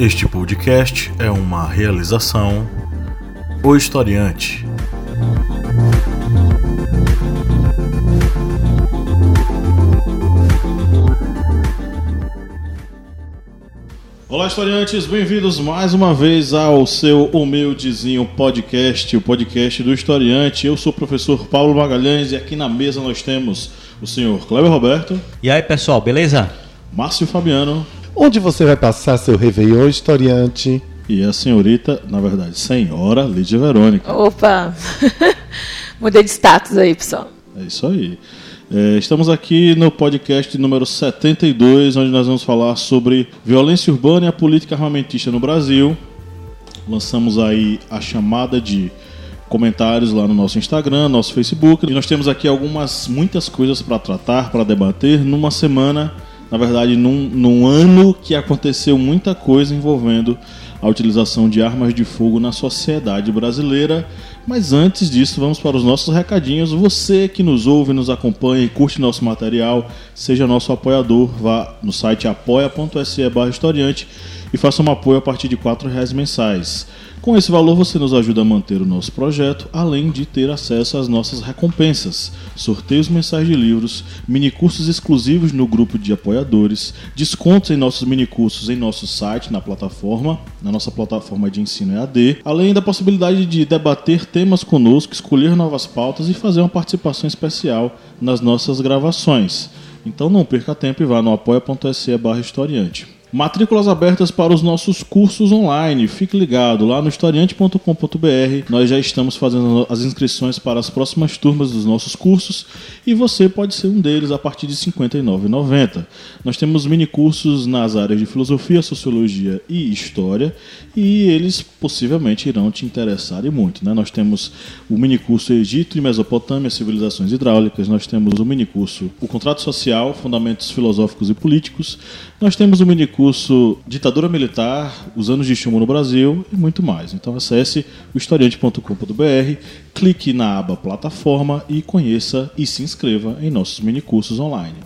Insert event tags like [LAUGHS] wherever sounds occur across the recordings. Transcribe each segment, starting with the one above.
Este podcast é uma realização O Historiante. Olá, historiantes, bem-vindos mais uma vez ao seu humildezinho podcast, o podcast do historiante. Eu sou o professor Paulo Magalhães e aqui na mesa nós temos o senhor Kleber Roberto. E aí, pessoal, beleza? Márcio Fabiano. Onde você vai passar seu Réveillon historiante? E a senhorita, na verdade, senhora Lídia Verônica. Opa! [LAUGHS] Mudei de status aí, pessoal. É isso aí. É, estamos aqui no podcast número 72, onde nós vamos falar sobre violência urbana e a política armamentista no Brasil. Lançamos aí a chamada de comentários lá no nosso Instagram, nosso Facebook. E nós temos aqui algumas, muitas coisas para tratar, para debater numa semana, na verdade, num, num ano que aconteceu muita coisa envolvendo a utilização de armas de fogo na sociedade brasileira. Mas antes disso, vamos para os nossos recadinhos. Você que nos ouve, nos acompanha e curte nosso material, seja nosso apoiador, vá no site apoia.se historiante e faça um apoio a partir de R$ reais mensais. Com esse valor você nos ajuda a manter o nosso projeto, além de ter acesso às nossas recompensas, sorteios mensais de livros, minicursos exclusivos no grupo de apoiadores, descontos em nossos minicursos em nosso site, na plataforma, na nossa plataforma de ensino EAD, além da possibilidade de debater temas conosco, escolher novas pautas e fazer uma participação especial nas nossas gravações. Então não perca tempo e vá no apoia.se barra historiante. Matrículas abertas para os nossos cursos online. Fique ligado lá no historiante.com.br. Nós já estamos fazendo as inscrições para as próximas turmas dos nossos cursos e você pode ser um deles a partir de R$ 59,90. Nós temos mini cursos nas áreas de filosofia, sociologia e história e eles possivelmente irão te interessar e muito. Né? Nós temos o mini curso Egito e Mesopotâmia, civilizações hidráulicas. Nós temos o mini curso O Contrato Social, Fundamentos Filosóficos e Políticos. Nós temos o mini curso Ditadura Militar, Os Anos de Chumbo no Brasil e muito mais. Então acesse o historiante.com.br, clique na aba Plataforma e conheça e se inscreva em nossos mini cursos online.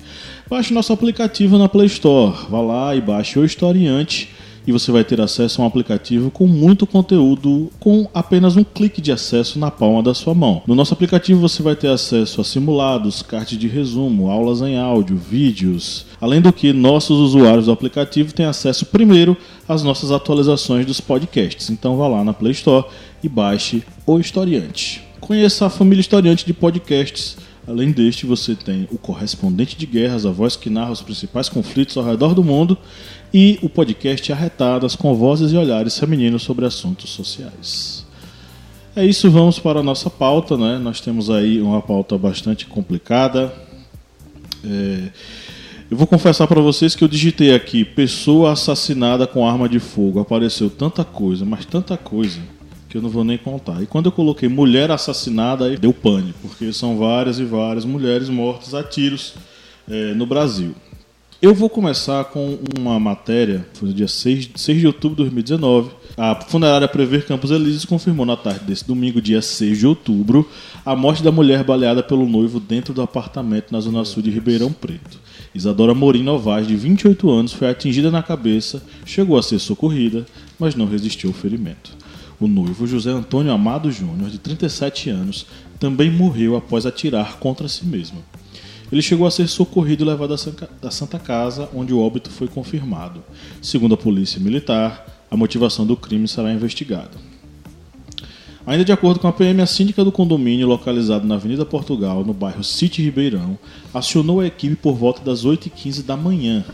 Baixe nosso aplicativo na Play Store. Vá lá e baixe o Historiante e você vai ter acesso a um aplicativo com muito conteúdo com apenas um clique de acesso na palma da sua mão. No nosso aplicativo você vai ter acesso a simulados, cards de resumo, aulas em áudio, vídeos. Além do que, nossos usuários do aplicativo têm acesso primeiro às nossas atualizações dos podcasts. Então vá lá na Play Store e baixe o Historiante. Conheça a família Historiante de podcasts Além deste, você tem o Correspondente de Guerras, a voz que narra os principais conflitos ao redor do mundo, e o podcast Arretadas, com vozes e olhares femininos sobre assuntos sociais. É isso, vamos para a nossa pauta. Né? Nós temos aí uma pauta bastante complicada. É... Eu vou confessar para vocês que eu digitei aqui pessoa assassinada com arma de fogo. Apareceu tanta coisa, mas tanta coisa que eu não vou nem contar. E quando eu coloquei mulher assassinada, aí deu pânico, porque são várias e várias mulheres mortas a tiros é, no Brasil. Eu vou começar com uma matéria, foi no dia 6, 6 de outubro de 2019. A funerária Prever Campos Elíseos confirmou na tarde desse domingo, dia 6 de outubro, a morte da mulher baleada pelo noivo dentro do apartamento na zona sul de Ribeirão Preto. Isadora Morim Novaes, de 28 anos, foi atingida na cabeça, chegou a ser socorrida, mas não resistiu ao ferimento. O noivo José Antônio Amado Júnior, de 37 anos, também morreu após atirar contra si mesmo. Ele chegou a ser socorrido e levado à Santa Casa, onde o óbito foi confirmado. Segundo a Polícia Militar, a motivação do crime será investigada. Ainda de acordo com a PM, a síndica do condomínio, localizado na Avenida Portugal, no bairro City Ribeirão, acionou a equipe por volta das 8h15 da manhã,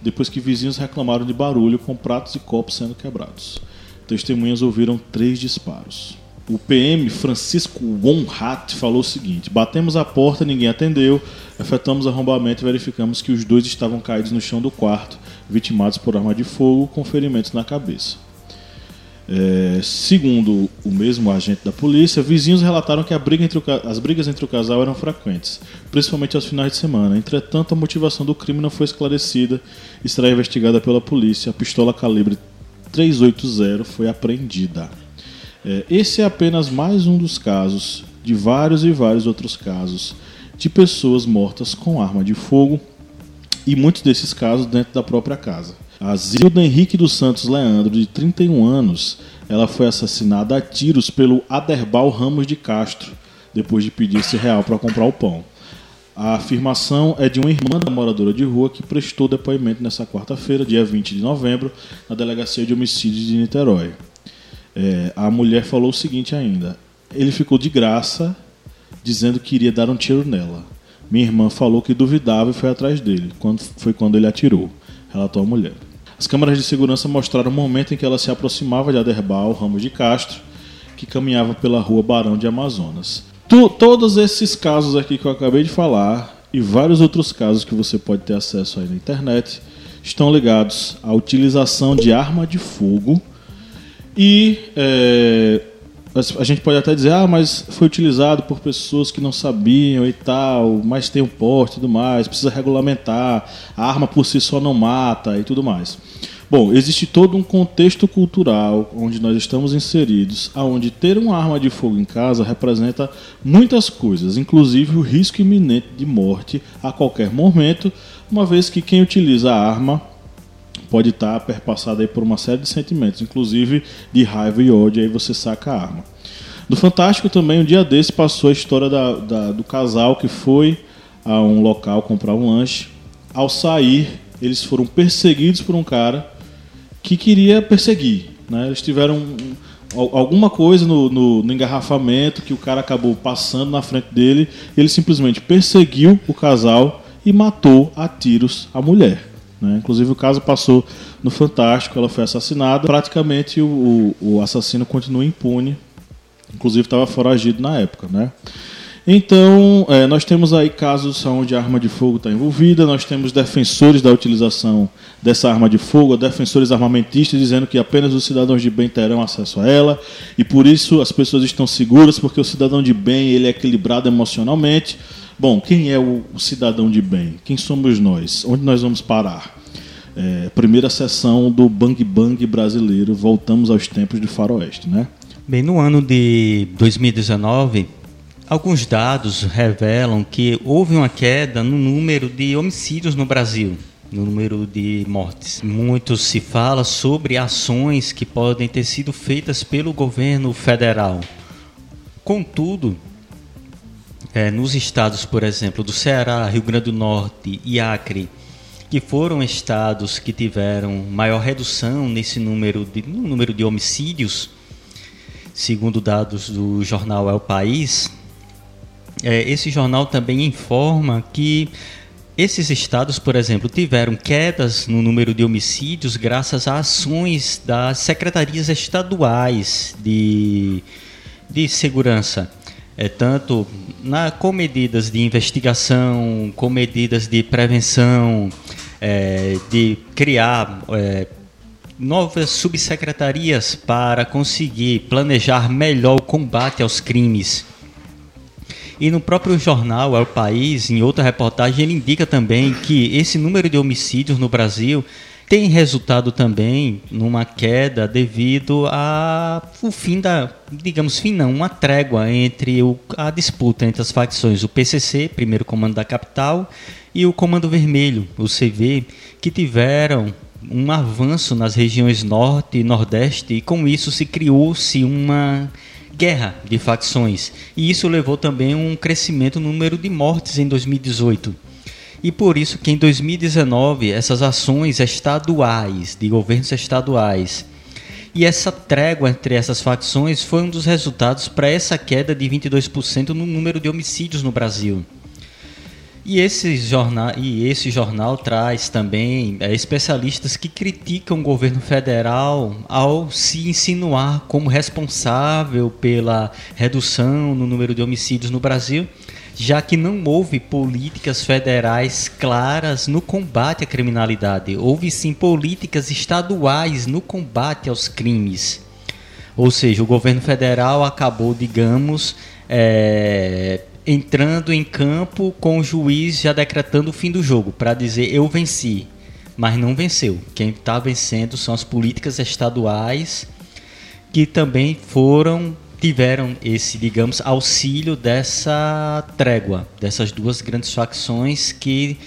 depois que vizinhos reclamaram de barulho com pratos e copos sendo quebrados. Testemunhas ouviram três disparos. O PM Francisco Wonhat falou o seguinte: Batemos a porta, ninguém atendeu, efetuamos arrombamento e verificamos que os dois estavam caídos no chão do quarto, vitimados por arma de fogo, com ferimentos na cabeça. É, segundo o mesmo agente da polícia, vizinhos relataram que briga o, as brigas entre o casal eram frequentes, principalmente aos finais de semana. Entretanto, a motivação do crime não foi esclarecida e será investigada pela polícia. A pistola calibre 380 foi apreendida. É, esse é apenas mais um dos casos, de vários e vários outros casos, de pessoas mortas com arma de fogo e muitos desses casos dentro da própria casa. A Zilda Henrique dos Santos Leandro, de 31 anos, ela foi assassinada a tiros pelo Aderbal Ramos de Castro, depois de pedir esse real para comprar o pão. A afirmação é de uma irmã da moradora de rua que prestou depoimento nessa quarta-feira, dia 20 de novembro, na Delegacia de Homicídios de Niterói. É, a mulher falou o seguinte ainda: ele ficou de graça, dizendo que iria dar um tiro nela. Minha irmã falou que duvidava e foi atrás dele. Quando, foi quando ele atirou, relatou a mulher. As câmeras de segurança mostraram o momento em que ela se aproximava de Aderbal Ramos de Castro, que caminhava pela rua Barão de Amazonas. Tu, todos esses casos aqui que eu acabei de falar e vários outros casos que você pode ter acesso aí na internet estão ligados à utilização de arma de fogo e é, a gente pode até dizer, ah, mas foi utilizado por pessoas que não sabiam e tal, mas tem um porte e tudo mais, precisa regulamentar, a arma por si só não mata e tudo mais. Bom, existe todo um contexto cultural onde nós estamos inseridos, aonde ter uma arma de fogo em casa representa muitas coisas, inclusive o risco iminente de morte a qualquer momento, uma vez que quem utiliza a arma pode estar perpassado aí por uma série de sentimentos, inclusive de raiva e ódio, aí você saca a arma. No Fantástico também, um dia desse, passou a história da, da, do casal que foi a um local comprar um lanche. Ao sair, eles foram perseguidos por um cara que queria perseguir. Né? Eles tiveram alguma coisa no, no, no, engarrafamento que o cara acabou passando na frente dele. Ele simplesmente perseguiu o casal e matou a tiros a mulher. Né? Inclusive o caso passou no Fantástico, ela foi assassinada. Praticamente o, o, assassino continua impune. Inclusive estava foragido na época. Né? Então, é, nós temos aí casos onde a arma de fogo está envolvida, nós temos defensores da utilização dessa arma de fogo, defensores armamentistas dizendo que apenas os cidadãos de bem terão acesso a ela, e por isso as pessoas estão seguras, porque o cidadão de bem ele é equilibrado emocionalmente. Bom, quem é o cidadão de bem? Quem somos nós? Onde nós vamos parar? É, primeira sessão do Bang Bang brasileiro, voltamos aos tempos de faroeste, né? Bem, no ano de 2019 Alguns dados revelam que houve uma queda no número de homicídios no Brasil, no número de mortes. Muito se fala sobre ações que podem ter sido feitas pelo governo federal. Contudo, é, nos estados, por exemplo, do Ceará, Rio Grande do Norte e Acre, que foram estados que tiveram maior redução nesse número de, no número de homicídios, segundo dados do jornal É o País, é, esse jornal também informa que esses estados, por exemplo, tiveram quedas no número de homicídios graças a ações das secretarias estaduais de, de segurança. É, tanto na, com medidas de investigação, com medidas de prevenção, é, de criar é, novas subsecretarias para conseguir planejar melhor o combate aos crimes. E no próprio jornal El País, em outra reportagem, ele indica também que esse número de homicídios no Brasil tem resultado também numa queda devido ao fim da, digamos, fim não, uma trégua entre o, a disputa entre as facções, o PCC, primeiro comando da capital, e o Comando Vermelho, o CV, que tiveram um avanço nas regiões norte e nordeste e com isso se criou-se uma guerra de facções. E isso levou também a um crescimento no número de mortes em 2018. E por isso que em 2019 essas ações estaduais, de governos estaduais, e essa trégua entre essas facções foi um dos resultados para essa queda de 22% no número de homicídios no Brasil. E esse jornal, e esse jornal traz também é, especialistas que criticam o governo federal ao se insinuar como responsável pela redução no número de homicídios no Brasil, já que não houve políticas federais claras no combate à criminalidade. Houve sim políticas estaduais no combate aos crimes. Ou seja, o governo federal acabou, digamos, é, entrando em campo com o juiz já decretando o fim do jogo, para dizer eu venci, mas não venceu. Quem está vencendo são as políticas estaduais que também foram tiveram esse, digamos, auxílio dessa trégua, dessas duas grandes facções que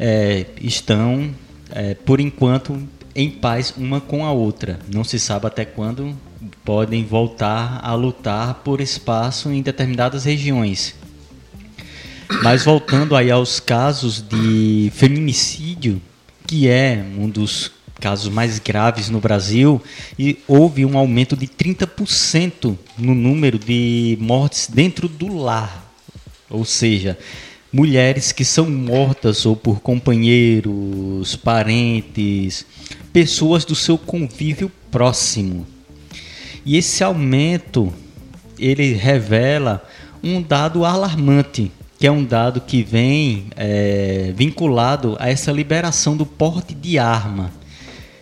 é, estão, é, por enquanto, em paz uma com a outra. Não se sabe até quando podem voltar a lutar por espaço em determinadas regiões. Mas voltando aí aos casos de feminicídio, que é um dos casos mais graves no Brasil, e houve um aumento de 30% no número de mortes dentro do lar. Ou seja, mulheres que são mortas ou por companheiros, parentes, pessoas do seu convívio próximo. E esse aumento ele revela um dado alarmante, que é um dado que vem é, vinculado a essa liberação do porte de arma,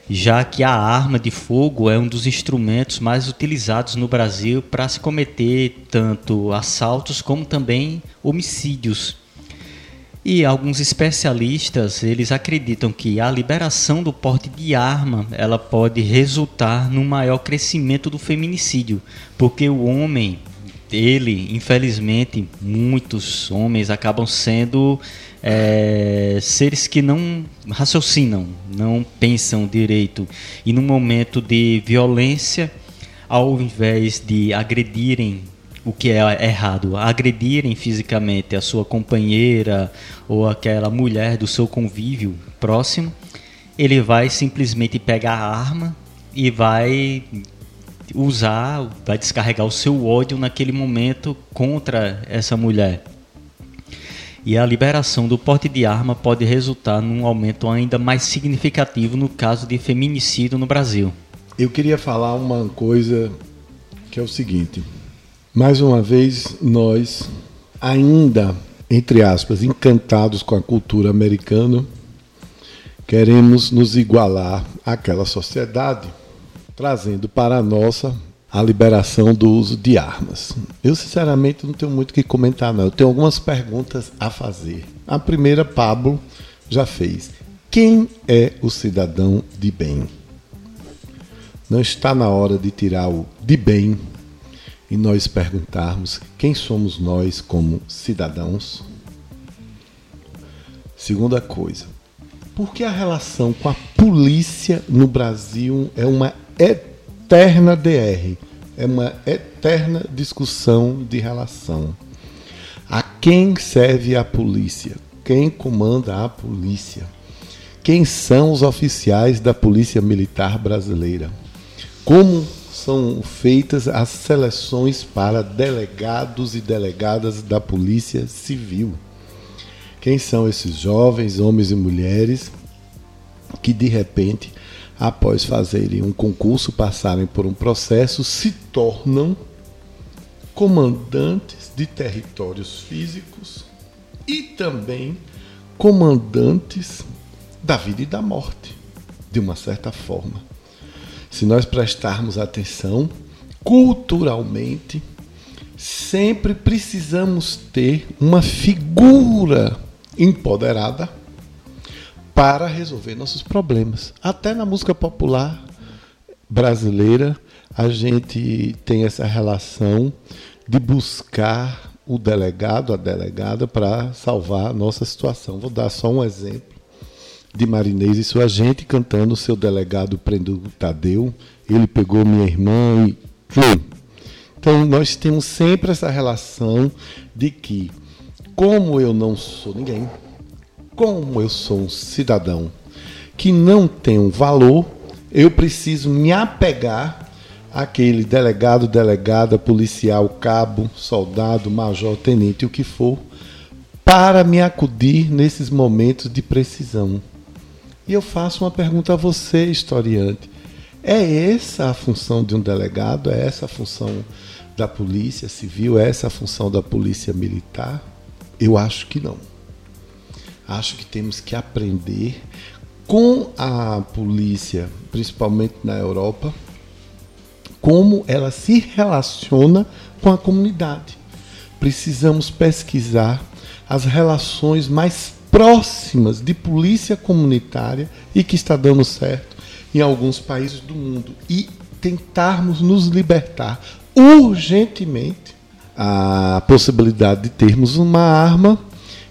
já que a arma de fogo é um dos instrumentos mais utilizados no Brasil para se cometer tanto assaltos como também homicídios. E alguns especialistas, eles acreditam que a liberação do porte de arma, ela pode resultar num maior crescimento do feminicídio, porque o homem, ele, infelizmente, muitos homens acabam sendo é, seres que não raciocinam, não pensam direito. E no momento de violência, ao invés de agredirem o que é errado, agredirem fisicamente a sua companheira ou aquela mulher do seu convívio próximo, ele vai simplesmente pegar a arma e vai usar, vai descarregar o seu ódio naquele momento contra essa mulher. E a liberação do porte de arma pode resultar num aumento ainda mais significativo no caso de feminicídio no Brasil. Eu queria falar uma coisa que é o seguinte: mais uma vez, nós, ainda, entre aspas, encantados com a cultura americana, queremos nos igualar àquela sociedade, trazendo para a nossa a liberação do uso de armas. Eu, sinceramente, não tenho muito o que comentar, não. Eu tenho algumas perguntas a fazer. A primeira, Pablo já fez. Quem é o cidadão de bem? Não está na hora de tirar o de bem e nós perguntarmos quem somos nós como cidadãos? Segunda coisa, por que a relação com a polícia no Brasil é uma eterna DR? É uma eterna discussão de relação. A quem serve a polícia? Quem comanda a polícia? Quem são os oficiais da Polícia Militar Brasileira? Como são feitas as seleções para delegados e delegadas da Polícia Civil. Quem são esses jovens, homens e mulheres, que de repente, após fazerem um concurso, passarem por um processo, se tornam comandantes de territórios físicos e também comandantes da vida e da morte, de uma certa forma. Se nós prestarmos atenção, culturalmente, sempre precisamos ter uma figura empoderada para resolver nossos problemas. Até na música popular brasileira, a gente tem essa relação de buscar o delegado, a delegada, para salvar a nossa situação. Vou dar só um exemplo de Marinês e sua gente cantando seu delegado prendeu Tadeu, ele pegou minha irmã e. Então nós temos sempre essa relação de que, como eu não sou ninguém, como eu sou um cidadão que não tem um valor, eu preciso me apegar àquele delegado, delegada, policial, cabo, soldado, major, tenente, o que for, para me acudir nesses momentos de precisão. E eu faço uma pergunta a você, historiante. É essa a função de um delegado? É essa a função da polícia civil? É essa a função da polícia militar? Eu acho que não. Acho que temos que aprender com a polícia, principalmente na Europa, como ela se relaciona com a comunidade. Precisamos pesquisar as relações mais próximas de polícia comunitária e que está dando certo em alguns países do mundo e tentarmos nos libertar urgentemente a possibilidade de termos uma arma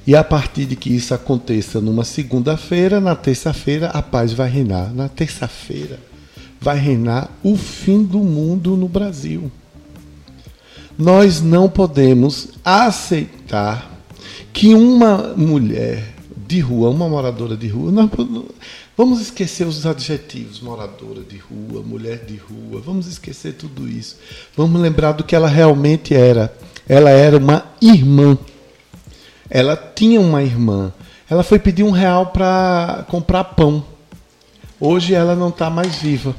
E a partir de que isso aconteça numa segunda-feira, na terça-feira a paz vai reinar. Na terça-feira vai reinar o fim do mundo no Brasil. Nós não podemos aceitar que uma mulher de rua, uma moradora de rua, nós, vamos esquecer os adjetivos, moradora de rua, mulher de rua, vamos esquecer tudo isso. Vamos lembrar do que ela realmente era. Ela era uma irmã. Ela tinha uma irmã. Ela foi pedir um real para comprar pão. Hoje ela não está mais viva.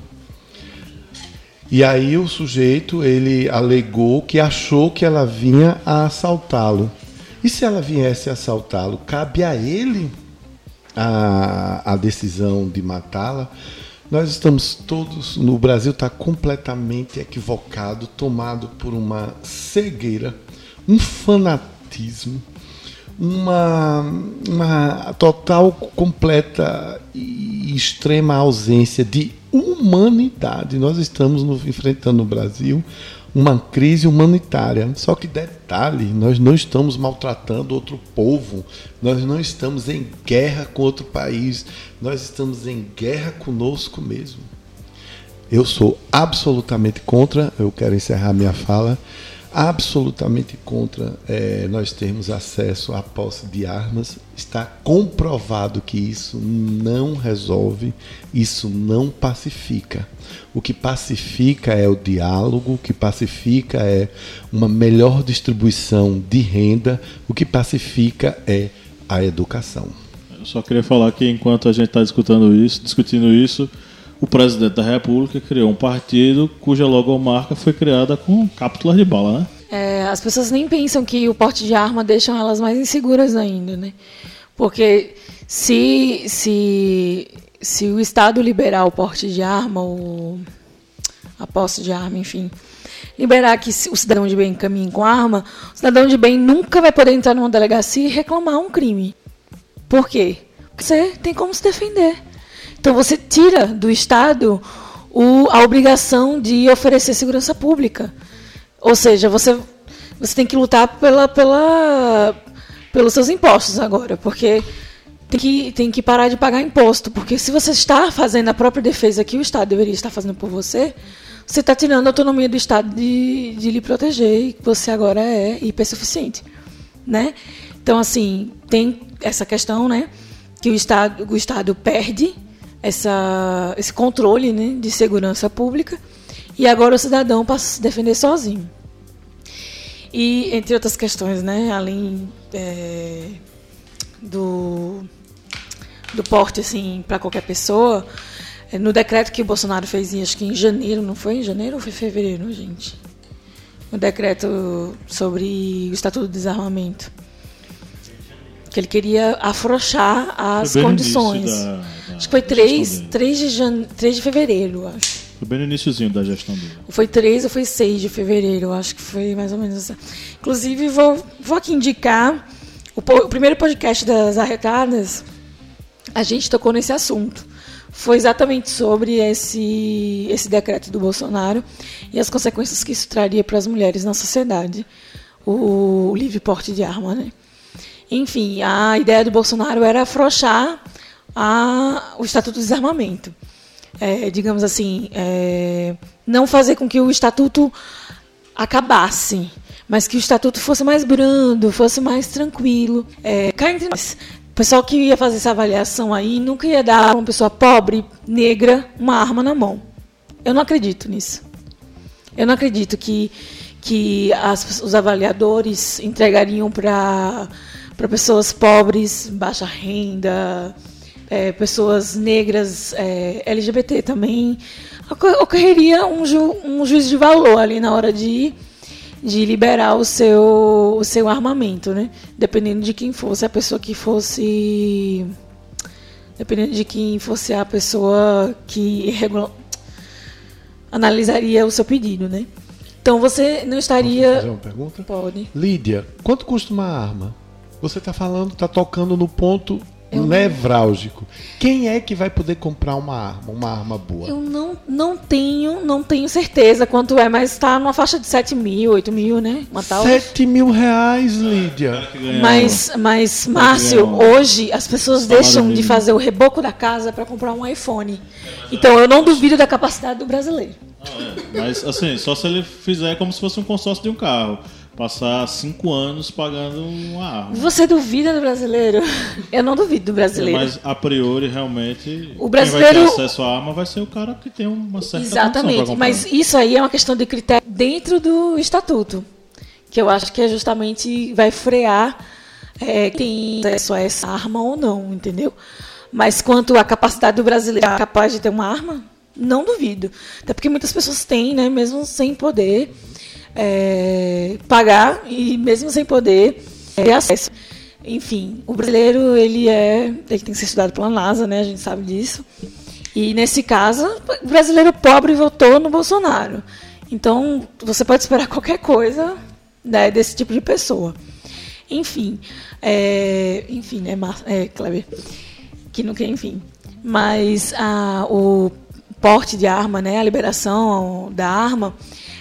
E aí o sujeito ele alegou que achou que ela vinha a assaltá-lo. E se ela viesse a assaltá-lo, cabe a ele a, a decisão de matá-la. Nós estamos todos, no Brasil está completamente equivocado, tomado por uma cegueira, um fanatismo, uma, uma total, completa e extrema ausência de humanidade. Nós estamos no, enfrentando no Brasil uma crise humanitária. Só que detalhe, nós não estamos maltratando outro povo, nós não estamos em guerra com outro país, nós estamos em guerra conosco mesmo. Eu sou absolutamente contra, eu quero encerrar minha fala, absolutamente contra é, nós termos acesso à posse de armas. Está comprovado que isso não resolve, isso não pacifica. O que pacifica é o diálogo, o que pacifica é uma melhor distribuição de renda, o que pacifica é a educação. Eu só queria falar que enquanto a gente está discutindo isso, discutindo isso, o presidente da República criou um partido cuja logomarca foi criada com cápsulas de bala, né? É, as pessoas nem pensam que o porte de arma deixa elas mais inseguras ainda, né? Porque se, se, se o Estado liberar o porte de arma, o, a posse de arma, enfim, liberar que o cidadão de bem caminhe com arma, o cidadão de bem nunca vai poder entrar numa delegacia e reclamar um crime. Por quê? Porque você tem como se defender. Então você tira do Estado o, a obrigação de oferecer segurança pública. Ou seja, você, você tem que lutar pela, pela, pelos seus impostos agora, porque tem que, tem que parar de pagar imposto. Porque se você está fazendo a própria defesa que o Estado deveria estar fazendo por você, você está tirando a autonomia do Estado de, de lhe proteger e você agora é hipersuficiente. Né? Então, assim, tem essa questão né, que o Estado, o Estado perde essa, esse controle né, de segurança pública e agora o cidadão passa a se defender sozinho. E, entre outras questões, né, além é, do, do porte assim, para qualquer pessoa, é, no decreto que o Bolsonaro fez, acho que em janeiro, não foi? Em janeiro ou foi fevereiro, gente? O decreto sobre o Estatuto do Desarmamento. Que ele queria afrouxar as condições. Da, da, acho que foi 3, 3, de jan... 3 de fevereiro, acho. Foi bem no iníciozinho da gestão dele. Foi 3 ou foi 6 de fevereiro, acho que foi mais ou menos assim. Inclusive, vou, vou aqui indicar o, o primeiro podcast das arrecadas, a gente tocou nesse assunto. Foi exatamente sobre esse, esse decreto do Bolsonaro e as consequências que isso traria para as mulheres na sociedade, o, o livre porte de arma. Né? Enfim, a ideia do Bolsonaro era afrouxar a, o Estatuto do Desarmamento é, digamos assim, é, não fazer com que o estatuto acabasse, mas que o estatuto fosse mais brando, fosse mais tranquilo. É, cá entre nós, o pessoal que ia fazer essa avaliação aí nunca ia dar a uma pessoa pobre, negra, uma arma na mão. Eu não acredito nisso. Eu não acredito que, que as, os avaliadores entregariam para pessoas pobres, baixa renda, é, pessoas negras, é, LGBT também, ocorreria um, ju, um juízo de valor ali na hora de, de liberar o seu, o seu armamento, né? Dependendo de quem fosse a pessoa que fosse. Dependendo de quem fosse a pessoa que regula, analisaria o seu pedido, né? Então você não estaria. Posso fazer uma pergunta? Pode. Lídia, quanto custa uma arma? Você está falando, está tocando no ponto nevrálgico. Quem é que vai poder comprar uma arma, uma arma boa? Eu não, não tenho, não tenho certeza quanto é, mas está numa faixa de 7 mil, 8 mil, né? Uma tal. 7 mil reais, Lídia. Mas, mas Márcio, hoje as pessoas deixam de fazer o reboco da casa para comprar um iPhone. Então eu não duvido da capacidade do brasileiro. é. Mas assim, só se ele fizer como se fosse um consórcio de um carro. Passar cinco anos pagando uma arma. Você duvida do brasileiro? [LAUGHS] Eu não duvido do brasileiro. Mas a priori, realmente, O quem vai brasileiro- ter acesso à arma vai ser o cara que tem uma certa Exatamente, mas isso aí é uma questão de critério dentro do estatuto, que eu acho que é justamente vai frear é, quem tem acesso a essa arma ou não, entendeu? Mas quanto à capacidade do brasileiro capaz de ter uma arma, não duvido. Até porque muitas pessoas têm, né, mesmo sem poder é, pagar e mesmo sem poder é, ter acesso. Enfim, o brasileiro ele é, ele tem que ser estudado pela NASA, né? A gente sabe disso. E nesse caso, o brasileiro pobre votou no Bolsonaro. Então, você pode esperar qualquer coisa né, desse tipo de pessoa. Enfim, é, enfim, né, Mar- é, Kleber? Que não quer, enfim. Mas a, o porte de arma, né, a liberação da arma,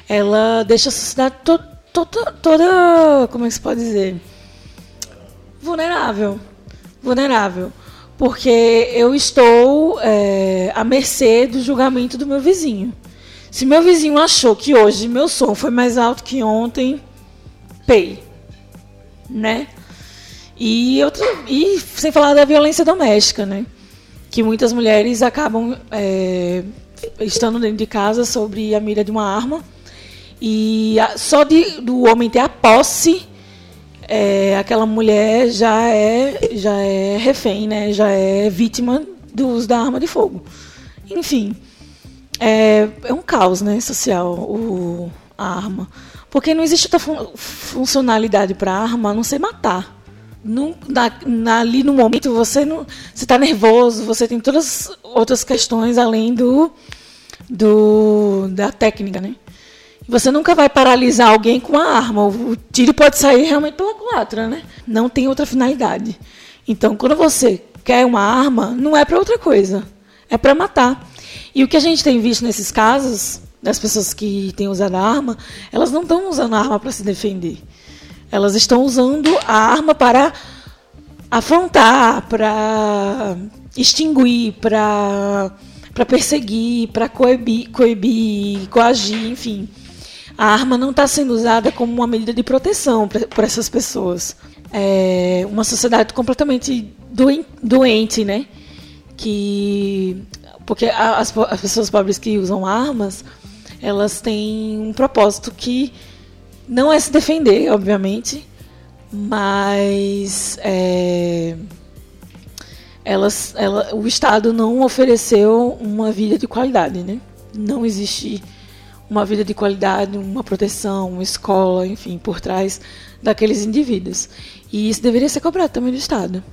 ela deixa a sociedade to, to- to- toda, como é que se pode dizer? Vulnerável. Vulnerável. Porque eu estou é, à mercê do julgamento do meu vizinho. Se meu vizinho achou que hoje meu som foi mais alto que ontem, pay. Né? E, e sem falar da violência doméstica, né? Que muitas mulheres acabam é, estando dentro de casa sobre a mira de uma arma. E a- só de, do homem ter a posse é, aquela mulher já é já é refém, né? Já é vítima do uso da arma de fogo. Enfim, é, é um caos, né, social o, a arma, porque não existe outra fun- funcionalidade para a arma a não ser matar. Não, na, na- ali no momento você não, está nervoso, você tem todas as outras questões além do, do da técnica, né? Você nunca vai paralisar alguém com a arma. O tiro pode sair realmente pela culatra, né? Não tem outra finalidade. Então, quando você quer uma arma, não é para outra coisa. É para matar. E o que a gente tem visto nesses casos, das pessoas que têm usado a arma, elas não estão usando a arma para se defender. Elas estão usando a arma para afrontar, para extinguir, para para perseguir, para coibir, coibir, coagir, enfim. A arma não está sendo usada como uma medida de proteção para essas pessoas. É uma sociedade completamente doen- doente, né? Que porque as, as pessoas pobres que usam armas, elas têm um propósito que não é se defender, obviamente, mas é, elas, ela, o Estado não ofereceu uma vida de qualidade, né? Não existe uma vida de qualidade, uma proteção, uma escola, enfim, por trás daqueles indivíduos. E isso deveria ser cobrado também do Estado.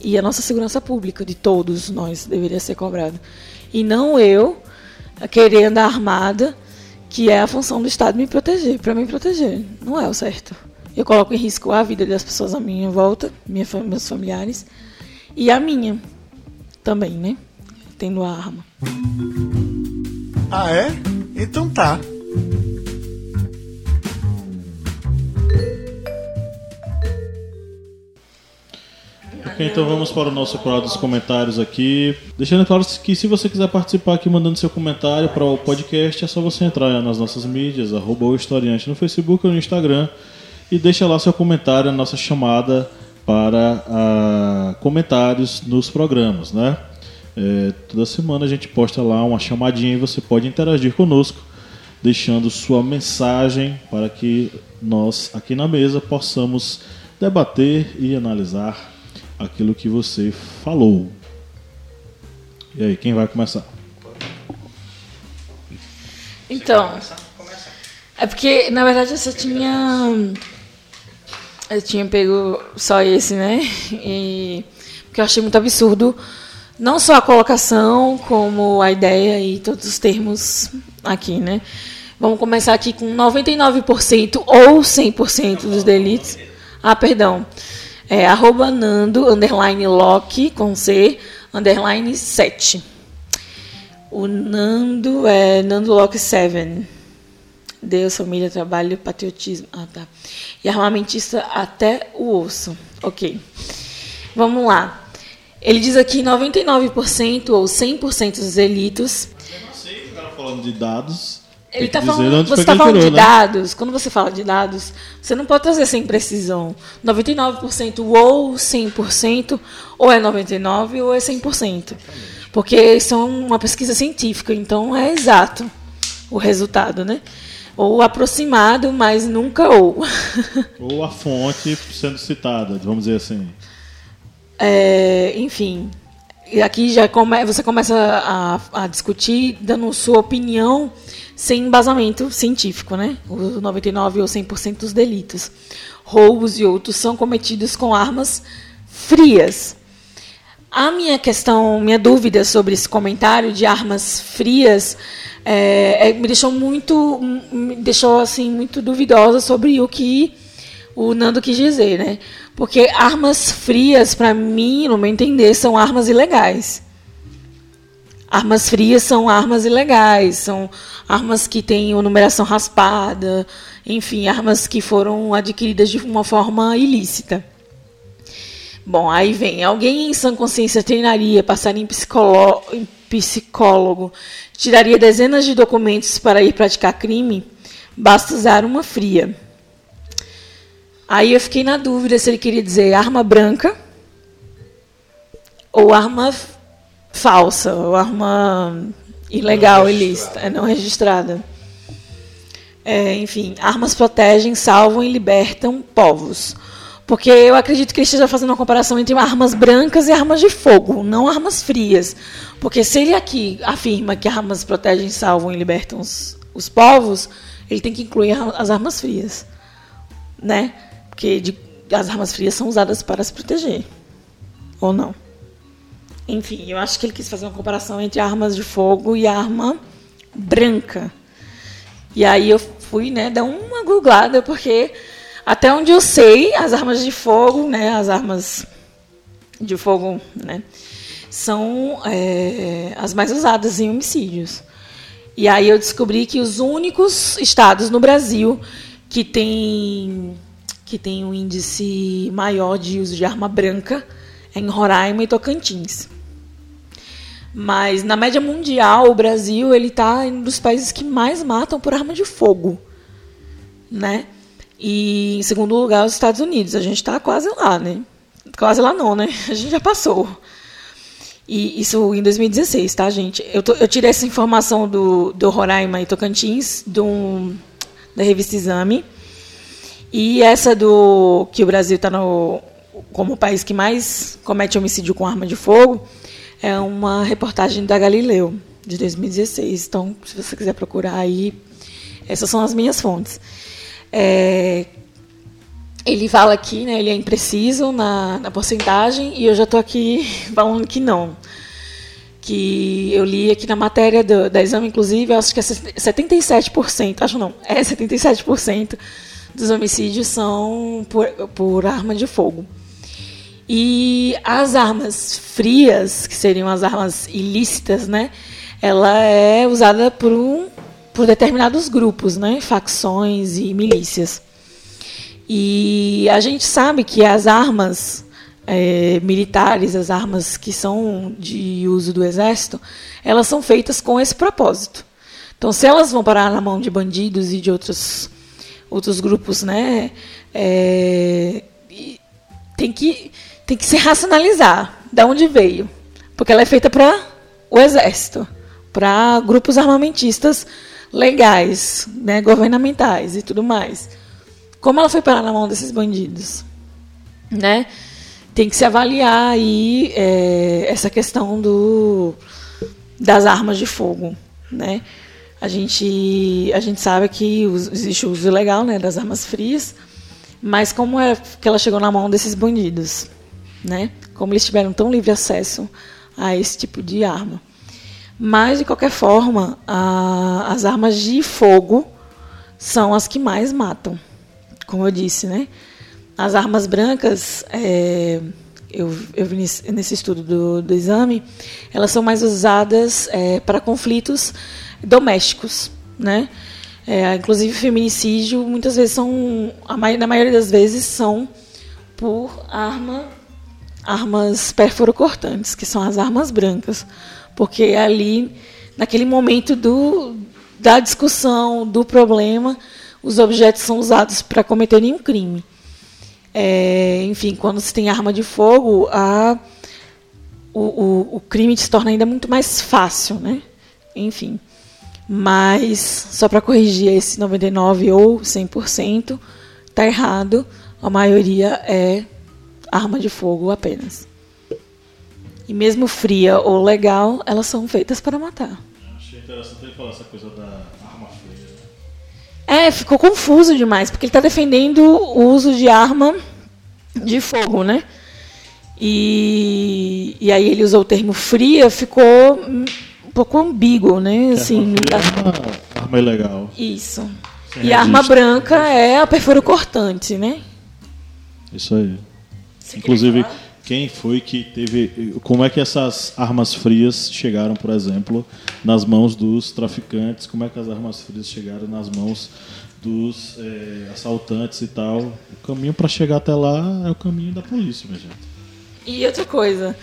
E a nossa segurança pública, de todos nós, deveria ser cobrado. E não eu querer andar armada, que é a função do Estado me proteger, para me proteger. Não é o certo. Eu coloco em risco a vida das pessoas à minha volta, minha, meus familiares, e a minha também, né? Tendo a arma. Ah, é? Então tá. Ok, então vamos para o nosso quadro dos comentários aqui. Deixando claro que se você quiser participar aqui mandando seu comentário para o podcast, é só você entrar nas nossas mídias, arroba o historiante no Facebook ou no Instagram e deixa lá seu comentário na nossa chamada para ah, comentários nos programas, né? É, toda semana a gente posta lá uma chamadinha e você pode interagir conosco, deixando sua mensagem para que nós aqui na mesa possamos debater e analisar aquilo que você falou. E aí, quem vai começar? Então, é porque, na verdade, eu só tinha. Eu tinha pego só esse, né? [LAUGHS] E, porque eu achei muito absurdo não só a colocação, como a ideia e todos os termos aqui, né? Vamos começar aqui com 99% ou 100% dos delitos. Ah, perdão. É arroba Nando, underline Loki, com C, underline 7. O Nando é Nando Loki 7. Deus, família, trabalho, patriotismo. Ah, tá. E armamentista até o osso. Ok. Vamos lá. Ele diz aqui 99% ou 100% dos delitos. Eu não sei, o cara falando de dados. Ele dizer falando, você está falando de né? dados. Quando você fala de dados, você não pode trazer sem precisão. 99% ou 100%, ou é 99% ou é 100%. Porque isso é uma pesquisa científica, então é exato o resultado, né? Ou aproximado, mas nunca ou. [LAUGHS] Ou a fonte sendo citada, vamos dizer assim. É, enfim, aqui já come, você começa a, a discutir dando sua opinião sem embasamento científico, né? O 99 ou 100% dos delitos. Roubos e outros são cometidos com armas frias. A minha questão, minha dúvida sobre esse comentário de armas frias é, é, me deixou muito, me deixou assim muito duvidosa sobre o que o Nando quis dizer, né? Porque armas frias, para mim, no meu entender, são armas ilegais. Armas frias são armas ilegais, são armas que têm numeração raspada, enfim, armas que foram adquiridas de uma forma ilícita. Bom, aí vem, alguém em sã consciência treinaria, passaria em, em psicólogo, tiraria dezenas de documentos para ir praticar crime, basta usar uma fria. Aí eu fiquei na dúvida se ele queria dizer arma branca ou arma falsa, ou arma ilegal, Não ilícita, é, não registrada. É, enfim, armas protegem, salvam e libertam povos. Porque eu acredito que ele esteja fazendo uma comparação entre armas brancas e armas de fogo, não armas frias. Porque se ele aqui afirma que armas protegem, salvam e libertam os, os povos, ele tem que incluir as armas frias. Né? Porque de- as armas frias são usadas para se proteger. Ou não? Enfim, eu acho que ele quis fazer uma comparação entre armas de fogo e arma branca. E aí eu fui, né, dar uma googlada, porque até onde eu sei, as armas de fogo, né, as armas de fogo, né, são é, as mais usadas em homicídios. E aí eu descobri que os únicos estados no Brasil que tem que tem um índice maior de uso de arma branca em Roraima e Tocantins. Mas na média mundial, o Brasil ele está um dos países que mais matam por arma de fogo, né? E em segundo lugar, os Estados Unidos. A gente está quase lá, né? Quase lá não, né? [LAUGHS] A gente já passou. E isso em 2016, tá, gente? Eu, tô- eu tirei essa informação do, do Roraima e Tocantins, do, da revista Exame. E essa do que o Brasil está como o país que mais comete homicídio com arma de fogo é uma reportagem da Galileu, de 2016. Então, se você quiser procurar aí, essas são as minhas fontes. É, ele fala aqui, né, ele é impreciso na, na porcentagem, e eu já estou aqui [LAUGHS] falando que não. Que eu li aqui na matéria do, da exame, inclusive, acho que é 77%, acho não, é 77% dos homicídios são por, por arma de fogo. E as armas frias, que seriam as armas ilícitas, né, ela é usada por, um, por determinados grupos, né, facções e milícias. E a gente sabe que as armas é, militares, as armas que são de uso do exército, elas são feitas com esse propósito. Então, se elas vão parar na mão de bandidos e de outros, outros grupos, né, é, tem, que, tem que se racionalizar de onde veio. Porque ela é feita para o exército, para grupos armamentistas legais, né, governamentais e tudo mais. Como ela foi parar na mão desses bandidos? Né? Tem que se avaliar aí é, essa questão do, das armas de fogo. Né? A, gente, a gente sabe que existe o uso ilegal né, das armas frias, mas como é que ela chegou na mão desses bandidos? Né? Como eles tiveram tão livre acesso a esse tipo de arma. Mas, de qualquer forma, a- as armas de fogo são as que mais matam como eu disse, né? as armas brancas, é, eu, eu vi nesse, nesse estudo do, do, exame, elas são mais usadas é, para conflitos domésticos, né? É, inclusive feminicídio, muitas vezes são, na maioria das vezes são por arma, armas perforocortantes, que são as armas brancas, porque ali, naquele momento do, da discussão, do problema, os objetos são usados para cometer nenhum crime. É, enfim, quando se tem arma de fogo, a, o, o, o, crime se torna ainda muito mais fácil, né? Enfim. Mas, só para corrigir esse 99% ou 100%, está errado. A maioria é arma de fogo apenas. E mesmo fria ou legal, elas são feitas para matar. Achei interessante ele falar essa coisa da arma fria. É, ficou confuso demais, porque ele está defendendo o uso de arma de fogo, né? E, e aí ele usou o termo fria, ficou pouco ambíguo, né? Assim, arma, é arma ilegal. Isso. Sem e a arma branca é a perfuro cortante, né? Isso aí. Você Inclusive, quem foi que teve. Como é que essas armas frias chegaram, por exemplo, nas mãos dos traficantes? Como é que as armas frias chegaram nas mãos dos é, assaltantes e tal? O caminho para chegar até lá é o caminho da polícia, minha gente. E outra coisa,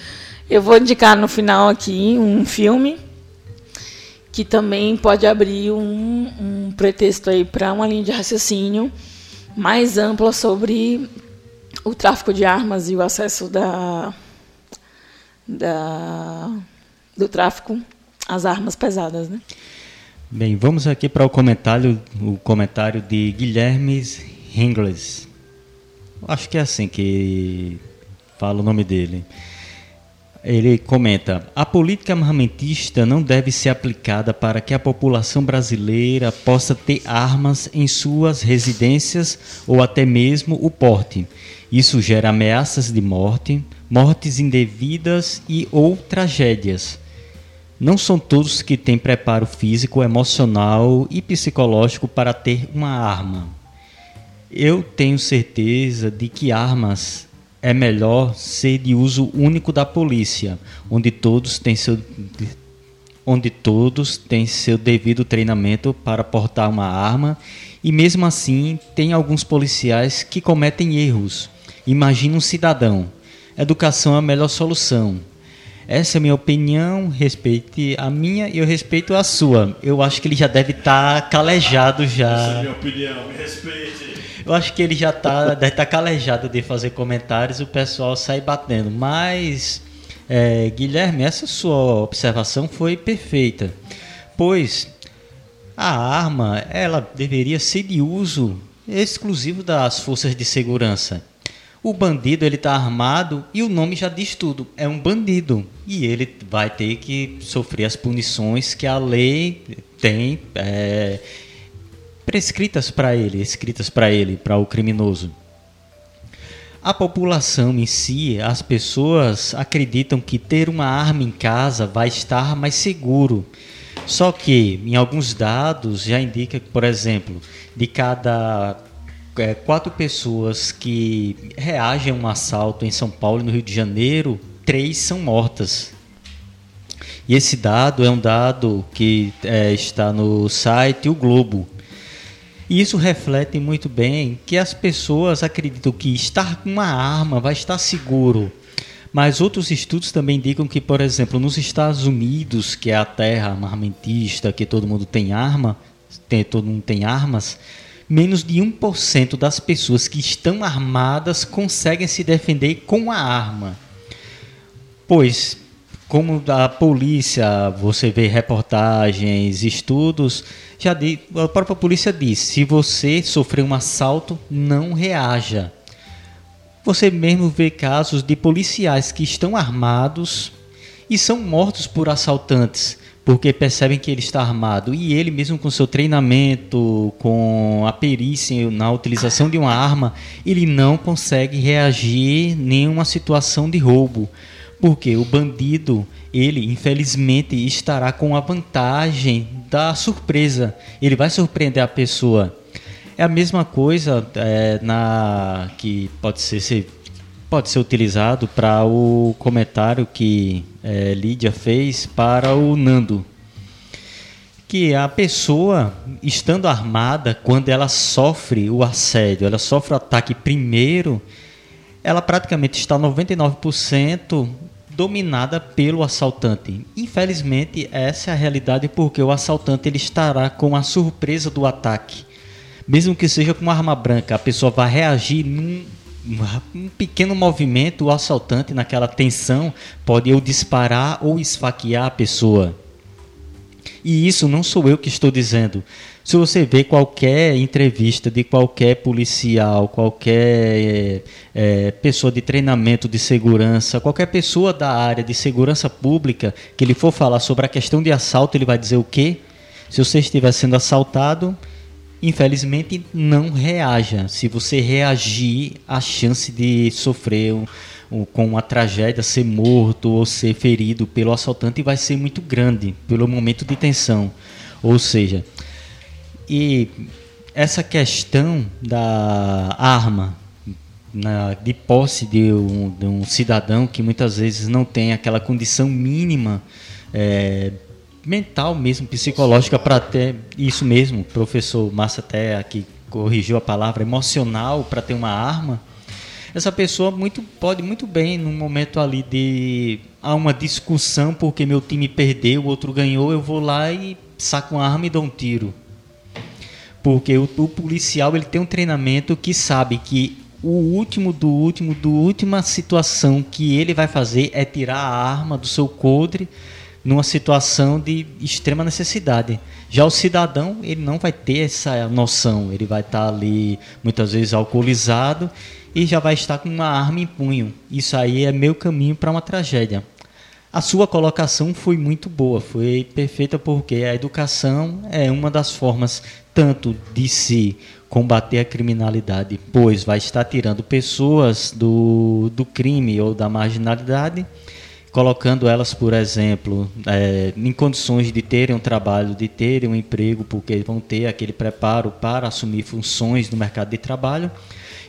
eu vou indicar no final aqui um filme que também pode abrir um, um pretexto aí para uma linha de raciocínio mais ampla sobre o tráfico de armas e o acesso da, da, do tráfico às armas pesadas, né? Bem, vamos aqui para o comentário, o comentário de Guilherme Ingles. Acho que é assim que fala o nome dele. Ele comenta: a política armamentista não deve ser aplicada para que a população brasileira possa ter armas em suas residências ou até mesmo o porte. Isso gera ameaças de morte, mortes indevidas e ou tragédias. Não são todos que têm preparo físico, emocional e psicológico para ter uma arma. Eu tenho certeza de que armas é melhor ser de uso único da polícia, onde todos têm seu onde todos têm seu devido treinamento para portar uma arma e mesmo assim tem alguns policiais que cometem erros Imagina um cidadão. Educação é a melhor solução. Essa é a minha opinião, respeite a minha e eu respeito a sua. Eu acho que ele já deve estar tá calejado já. Essa é a minha opinião, me respeite. Eu acho que ele já tá, deve estar tá calejado de fazer comentários e o pessoal sai batendo. Mas, é, Guilherme, essa sua observação foi perfeita. Pois a arma ela deveria ser de uso exclusivo das forças de segurança. O bandido ele está armado e o nome já diz tudo. É um bandido e ele vai ter que sofrer as punições que a lei tem é, prescritas para ele, escritas para ele, para o criminoso. A população em si, as pessoas acreditam que ter uma arma em casa vai estar mais seguro. Só que em alguns dados já indica que, por exemplo, de cada é, quatro pessoas que reagem a um assalto em São Paulo e no Rio de Janeiro, três são mortas. E esse dado é um dado que é, está no site O Globo. E isso reflete muito bem que as pessoas acreditam que estar com uma arma vai estar seguro. Mas outros estudos também indicam que, por exemplo, nos Estados Unidos, que é a terra armamentista, que todo mundo tem arma, tem, todo mundo tem armas, menos de 1% das pessoas que estão armadas conseguem se defender com a arma. Pois, como a polícia, você vê reportagens, estudos, já di, a própria polícia diz: se você sofrer um assalto, não reaja. Você mesmo vê casos de policiais que estão armados e são mortos por assaltantes porque percebem que ele está armado. E ele mesmo com seu treinamento, com a perícia na utilização de uma arma, ele não consegue reagir nenhuma situação de roubo, porque o bandido, ele infelizmente estará com a vantagem da surpresa, ele vai surpreender a pessoa. É a mesma coisa é, na que pode ser, ser pode ser utilizado para o comentário que é, Lídia fez para o Nando. Que a pessoa, estando armada, quando ela sofre o assédio, ela sofre o ataque primeiro, ela praticamente está 99% dominada pelo assaltante. Infelizmente, essa é a realidade porque o assaltante ele estará com a surpresa do ataque. Mesmo que seja com uma arma branca, a pessoa vai reagir num um pequeno movimento, o assaltante naquela tensão pode ou disparar ou esfaquear a pessoa. E isso não sou eu que estou dizendo. Se você vê qualquer entrevista de qualquer policial, qualquer é, pessoa de treinamento de segurança, qualquer pessoa da área de segurança pública, que ele for falar sobre a questão de assalto, ele vai dizer o quê? Se você estiver sendo assaltado, infelizmente não reaja. Se você reagir, a chance de sofrer um, um, com uma tragédia, ser morto ou ser ferido pelo assaltante vai ser muito grande pelo momento de tensão. Ou seja, e essa questão da arma na, de posse de um, de um, cidadão que muitas vezes não tem aquela condição mínima é, mental mesmo, psicológica para ter isso mesmo. Professor Massa até aqui corrigiu a palavra emocional para ter uma arma. Essa pessoa muito pode muito bem num momento ali de há uma discussão porque meu time perdeu, o outro ganhou, eu vou lá e saco uma arma e dou um tiro. Porque o, o policial ele tem um treinamento que sabe que o último do último do última situação que ele vai fazer é tirar a arma do seu coldre numa situação de extrema necessidade. Já o cidadão, ele não vai ter essa noção, ele vai estar ali muitas vezes alcoolizado e já vai estar com uma arma em punho. Isso aí é meio caminho para uma tragédia. A sua colocação foi muito boa, foi perfeita porque a educação é uma das formas tanto de se combater a criminalidade, pois vai estar tirando pessoas do, do crime ou da marginalidade colocando elas, por exemplo, é, em condições de terem um trabalho, de terem um emprego, porque vão ter aquele preparo para assumir funções no mercado de trabalho.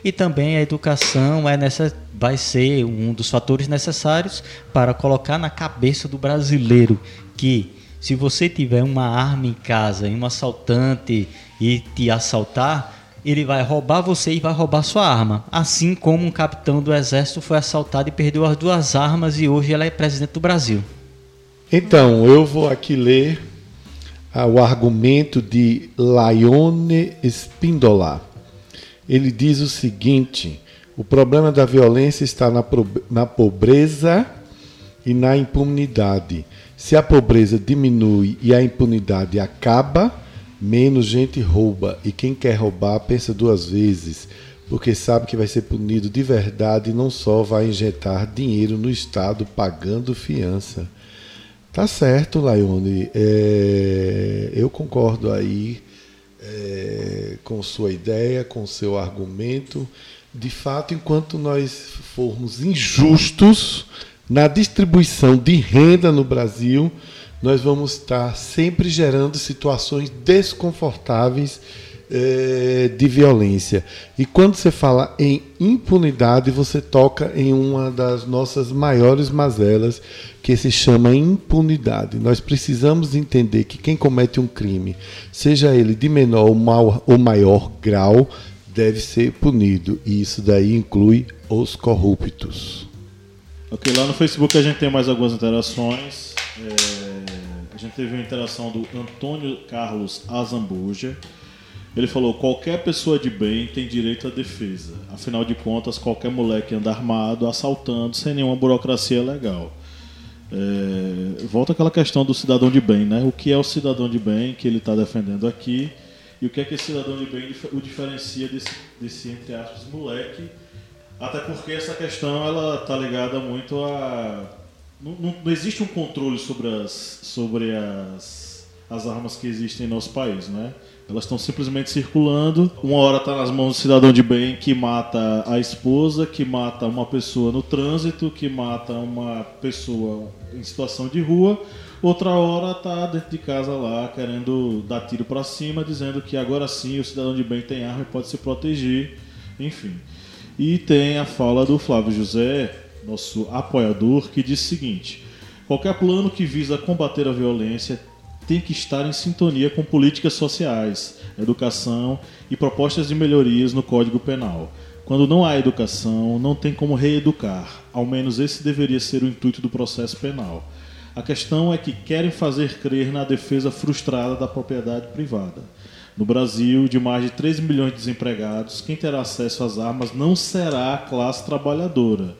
E também a educação é nessa, vai ser um dos fatores necessários para colocar na cabeça do brasileiro que se você tiver uma arma em casa e um assaltante e te assaltar, ele vai roubar você e vai roubar sua arma. Assim como um capitão do exército foi assaltado e perdeu as duas armas e hoje ela é presidente do Brasil. Então, eu vou aqui ler ah, o argumento de Laione Spindola. Ele diz o seguinte: o problema da violência está na, na pobreza e na impunidade. Se a pobreza diminui e a impunidade acaba, menos gente rouba e quem quer roubar pensa duas vezes, porque sabe que vai ser punido de verdade e não só vai injetar dinheiro no Estado pagando fiança. Tá certo, Laione. É, eu concordo aí é, com sua ideia, com seu argumento. De fato, enquanto nós formos injustos na distribuição de renda no Brasil, nós vamos estar sempre gerando situações desconfortáveis é, de violência. E quando você fala em impunidade, você toca em uma das nossas maiores mazelas, que se chama impunidade. Nós precisamos entender que quem comete um crime, seja ele de menor ou maior grau, deve ser punido. E isso daí inclui os corruptos. Ok, lá no Facebook a gente tem mais algumas interações. É gente teve uma interação do Antônio Carlos Azambuja. Ele falou: qualquer pessoa de bem tem direito à defesa. Afinal de contas, qualquer moleque anda armado, assaltando, sem nenhuma burocracia legal. É, volta aquela questão do cidadão de bem, né? O que é o cidadão de bem que ele está defendendo aqui e o que é que esse cidadão de bem o diferencia desse, desse entre aspas, moleque. Até porque essa questão ela tá ligada muito a não, não, não, existe um controle sobre as, sobre as, as armas que existem em nosso país, né? Elas estão simplesmente circulando. Uma hora está nas mãos do cidadão de bem que mata a esposa, que mata uma pessoa no trânsito, que mata uma pessoa em situação de rua. Outra hora está dentro de casa lá querendo dar tiro para cima, dizendo que agora sim o cidadão de bem tem arma e pode se proteger. Enfim. E tem a fala do Flávio José, nosso apoiador, que diz o seguinte: qualquer plano que visa combater a violência tem que estar em sintonia com políticas sociais, educação e propostas de melhorias no Código Penal. Quando não há educação, não tem como reeducar. Ao menos esse deveria ser o intuito do processo penal. A questão é que querem fazer crer na defesa frustrada da propriedade privada. No Brasil, de mais de 3 milhões de desempregados, quem terá acesso às armas não será a classe trabalhadora.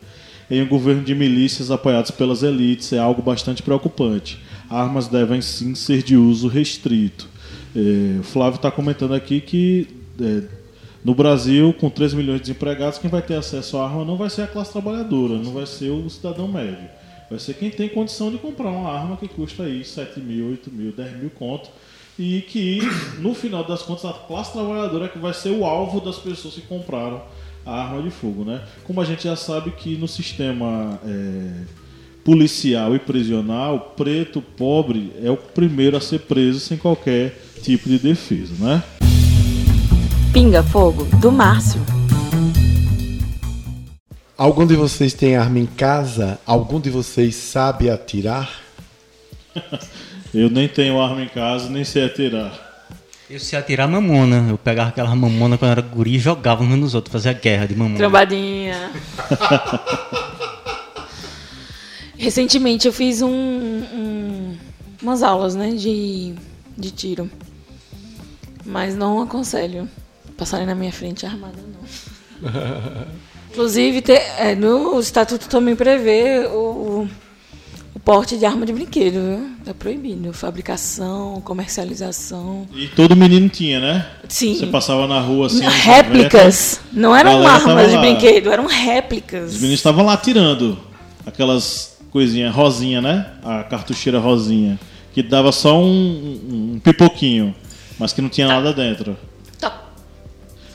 Em um governo de milícias apoiados pelas elites é algo bastante preocupante armas devem sim ser de uso restrito. É, o Flávio está comentando aqui que é, no Brasil, com 3 milhões de desempregados, quem vai ter acesso à arma não vai ser a classe trabalhadora, não vai ser o cidadão médio. Vai ser quem tem condição de comprar uma arma que custa aí 7 mil, 8 mil, 10 mil conto. E que, no final das contas, a classe trabalhadora é que vai ser o alvo das pessoas que compraram a arma de fogo. Né? Como a gente já sabe que no sistema é, policial e prisional, preto, pobre, é o primeiro a ser preso sem qualquer tipo de defesa, né? Pinga Fogo, do Márcio. Algum de vocês tem arma em casa? Algum de vocês sabe atirar? [LAUGHS] Eu nem tenho arma em casa, nem sei atirar. Eu sei atirar mamona. Eu pegava aquela mamona quando era guri e jogava uns nos outros, fazia guerra de mamona. Trombadinha. Recentemente eu fiz um, um, umas aulas né, de, de tiro. Mas não aconselho passarem na minha frente armada, não. [LAUGHS] Inclusive, ter, é, no estatuto também prevê o, o porte de arma de brinquedo, viu? É proibido. Fabricação, comercialização. E todo menino tinha, né? Sim. Você passava na rua assim. Réplicas. Não eram armas de brinquedo, eram réplicas. Os meninos estavam lá tirando aquelas coisinha rosinha, né? A cartucheira rosinha. Que dava só um, um pipoquinho, mas que não tinha nada dentro. Tá.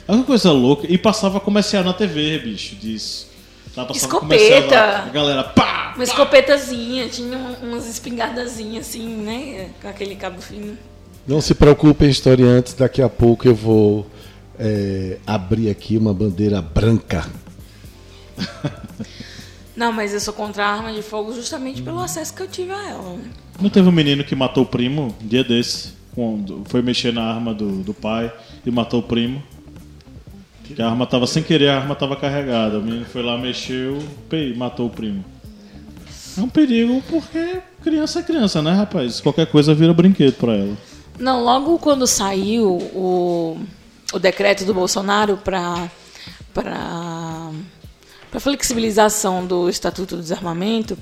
Olha que coisa louca. E passava comercial na TV, bicho, disso. Escopeta. Lá, a galera, pá! Uma pá. escopetazinha, tinha umas espingardazinhas assim, né? Com aquele cabo fino. Não se preocupem, historiantes, daqui a pouco eu vou é, abrir aqui uma bandeira branca. [LAUGHS] Não, mas eu sou contra a arma de fogo justamente pelo acesso que eu tive a ela. Não teve um menino que matou o primo um dia desse? Quando foi mexer na arma do, do pai e matou o primo? Que a arma tava sem querer, a arma tava carregada. O menino foi lá, mexeu matou o primo. É um perigo porque criança é criança, né, rapaz? Qualquer coisa vira brinquedo para ela. Não, logo quando saiu o, o decreto do Bolsonaro para para para flexibilização do Estatuto do Desarmamento,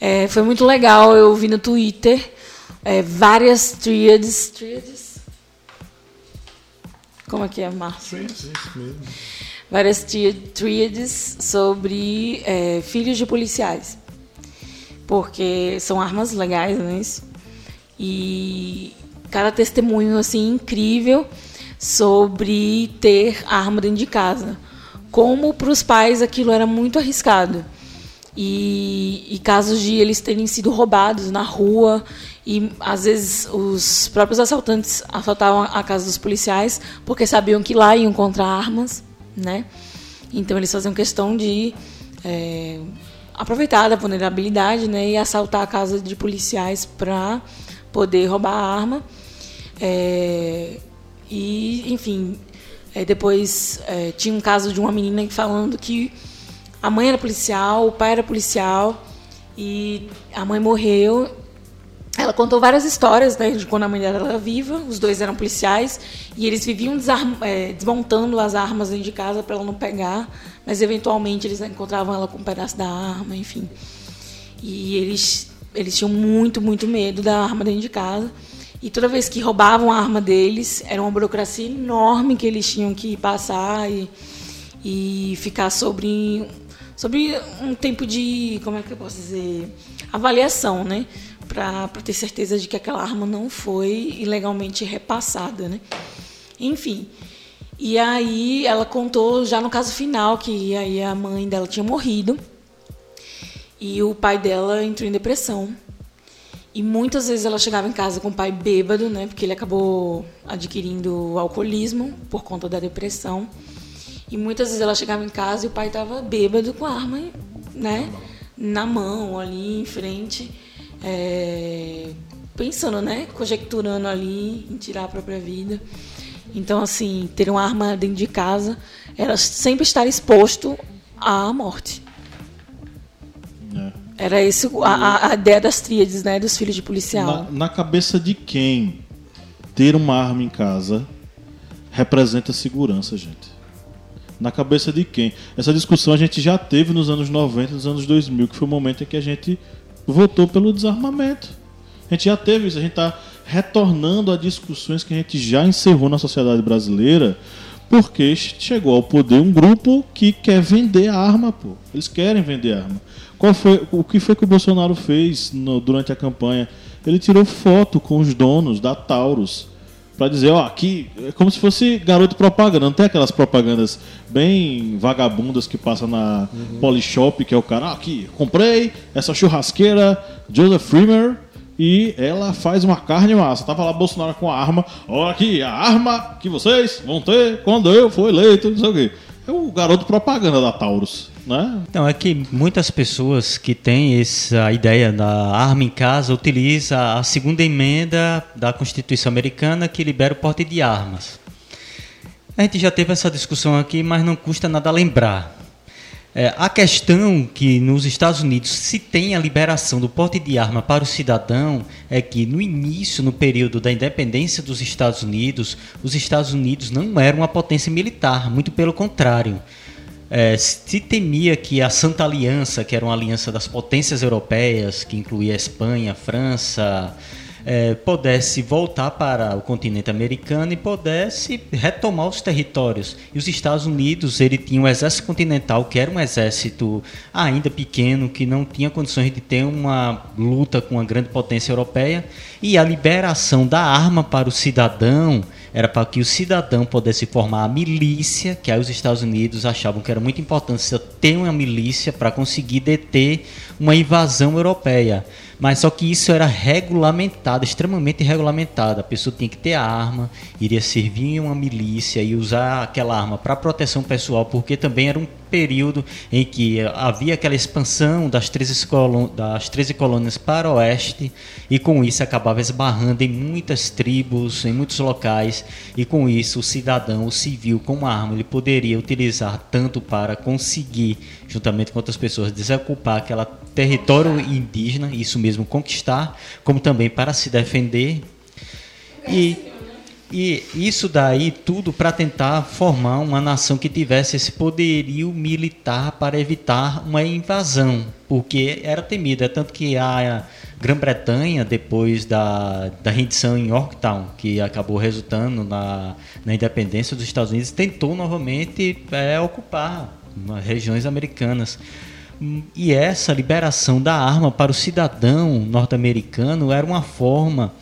é, foi muito legal. Eu vi no Twitter é, várias tríades. Tríades? Como é que é, Márcio? Várias tríades sobre é, filhos de policiais. Porque são armas legais, não é isso? E cada testemunho assim incrível sobre ter arma dentro de casa como para os pais aquilo era muito arriscado. E, e, casos de eles terem sido roubados na rua e às vezes os próprios assaltantes assaltavam a casa dos policiais porque sabiam que lá iam encontrar armas, né? Então eles faziam questão de é, aproveitar da vulnerabilidade, né, e assaltar a casa de policiais para poder roubar a arma. É, e enfim, é, depois é, tinha um caso de uma menina falando que a mãe era policial, o pai era policial e a mãe morreu. Ela contou várias histórias né, de quando a mãe dela era viva, os dois eram policiais e eles viviam é, desmontando as armas dentro de casa para ela não pegar, mas eventualmente eles encontravam ela com um pedaço da arma, enfim. E eles, eles tinham muito, muito medo da arma dentro de casa. E toda vez que roubavam a arma deles, era uma burocracia enorme que eles tinham que passar e, e ficar sobre, sobre um tempo de, como é que eu posso dizer, avaliação, né? Para ter certeza de que aquela arma não foi ilegalmente repassada, né? Enfim. E aí ela contou já no caso final que aí a mãe dela tinha morrido e o pai dela entrou em depressão. E muitas vezes ela chegava em casa com o pai bêbado, né? Porque ele acabou adquirindo alcoolismo por conta da depressão. E muitas vezes ela chegava em casa e o pai estava bêbado com a arma, né? Na mão, ali em frente. É, pensando, né? Conjecturando ali em tirar a própria vida. Então, assim, ter uma arma dentro de casa era sempre estar exposto à morte. É. Era esse a, a, ideia das tríades, né? Dos filhos de policial. Na, na cabeça de quem ter uma arma em casa representa segurança, gente? Na cabeça de quem? Essa discussão a gente já teve nos anos 90 nos anos 2000, que foi o momento em que a gente votou pelo desarmamento. A gente já teve isso, a gente está retornando a discussões que a gente já encerrou na sociedade brasileira, porque chegou ao poder um grupo que quer vender arma, pô. Eles querem vender arma. Qual foi, o que foi que o Bolsonaro fez no, durante a campanha? Ele tirou foto com os donos da Taurus para dizer, ó, aqui é como se fosse garoto propaganda. Não tem aquelas propagandas bem vagabundas que passa na uhum. Polishop, que é o cara, ah, aqui, comprei essa churrasqueira Joseph Freemer e ela faz uma carne massa. Tava lá Bolsonaro com a arma, ó aqui, a arma que vocês vão ter quando eu for eleito, não sei o quê. É o garoto propaganda da Taurus. Né? Então, é que muitas pessoas que têm essa ideia da arma em casa utilizam a segunda emenda da Constituição Americana que libera o porte de armas. A gente já teve essa discussão aqui, mas não custa nada lembrar. É, a questão que nos Estados Unidos se tem a liberação do porte de arma para o cidadão é que no início, no período da independência dos Estados Unidos, os Estados Unidos não eram uma potência militar, muito pelo contrário. É, se temia que a Santa Aliança, que era uma aliança das potências europeias, que incluía a Espanha, a França, é, pudesse voltar para o continente americano e pudesse retomar os territórios. E os Estados Unidos, ele tinha um exército continental, que era um exército ainda pequeno, que não tinha condições de ter uma luta com uma grande potência europeia, e a liberação da arma para o cidadão era para que o cidadão pudesse formar a milícia, que aí os Estados Unidos achavam que era muito importante ter uma milícia para conseguir deter uma invasão europeia. Mas só que isso era regulamentado, extremamente regulamentado. A pessoa tinha que ter arma, iria servir em uma milícia e usar aquela arma para proteção pessoal, porque também era um período em que havia aquela expansão das 13, das 13 colônias para o oeste e com isso acabava esbarrando em muitas tribos, em muitos locais e com isso o cidadão, o civil com uma arma, ele poderia utilizar tanto para conseguir, juntamente com outras pessoas, desocupar aquele território indígena, isso mesmo conquistar, como também para se defender e e isso daí tudo para tentar formar uma nação que tivesse esse poderio militar para evitar uma invasão, porque era temida. Tanto que a Grã-Bretanha, depois da, da rendição em Yorktown, que acabou resultando na, na independência dos Estados Unidos, tentou novamente é, ocupar regiões americanas. E essa liberação da arma para o cidadão norte-americano era uma forma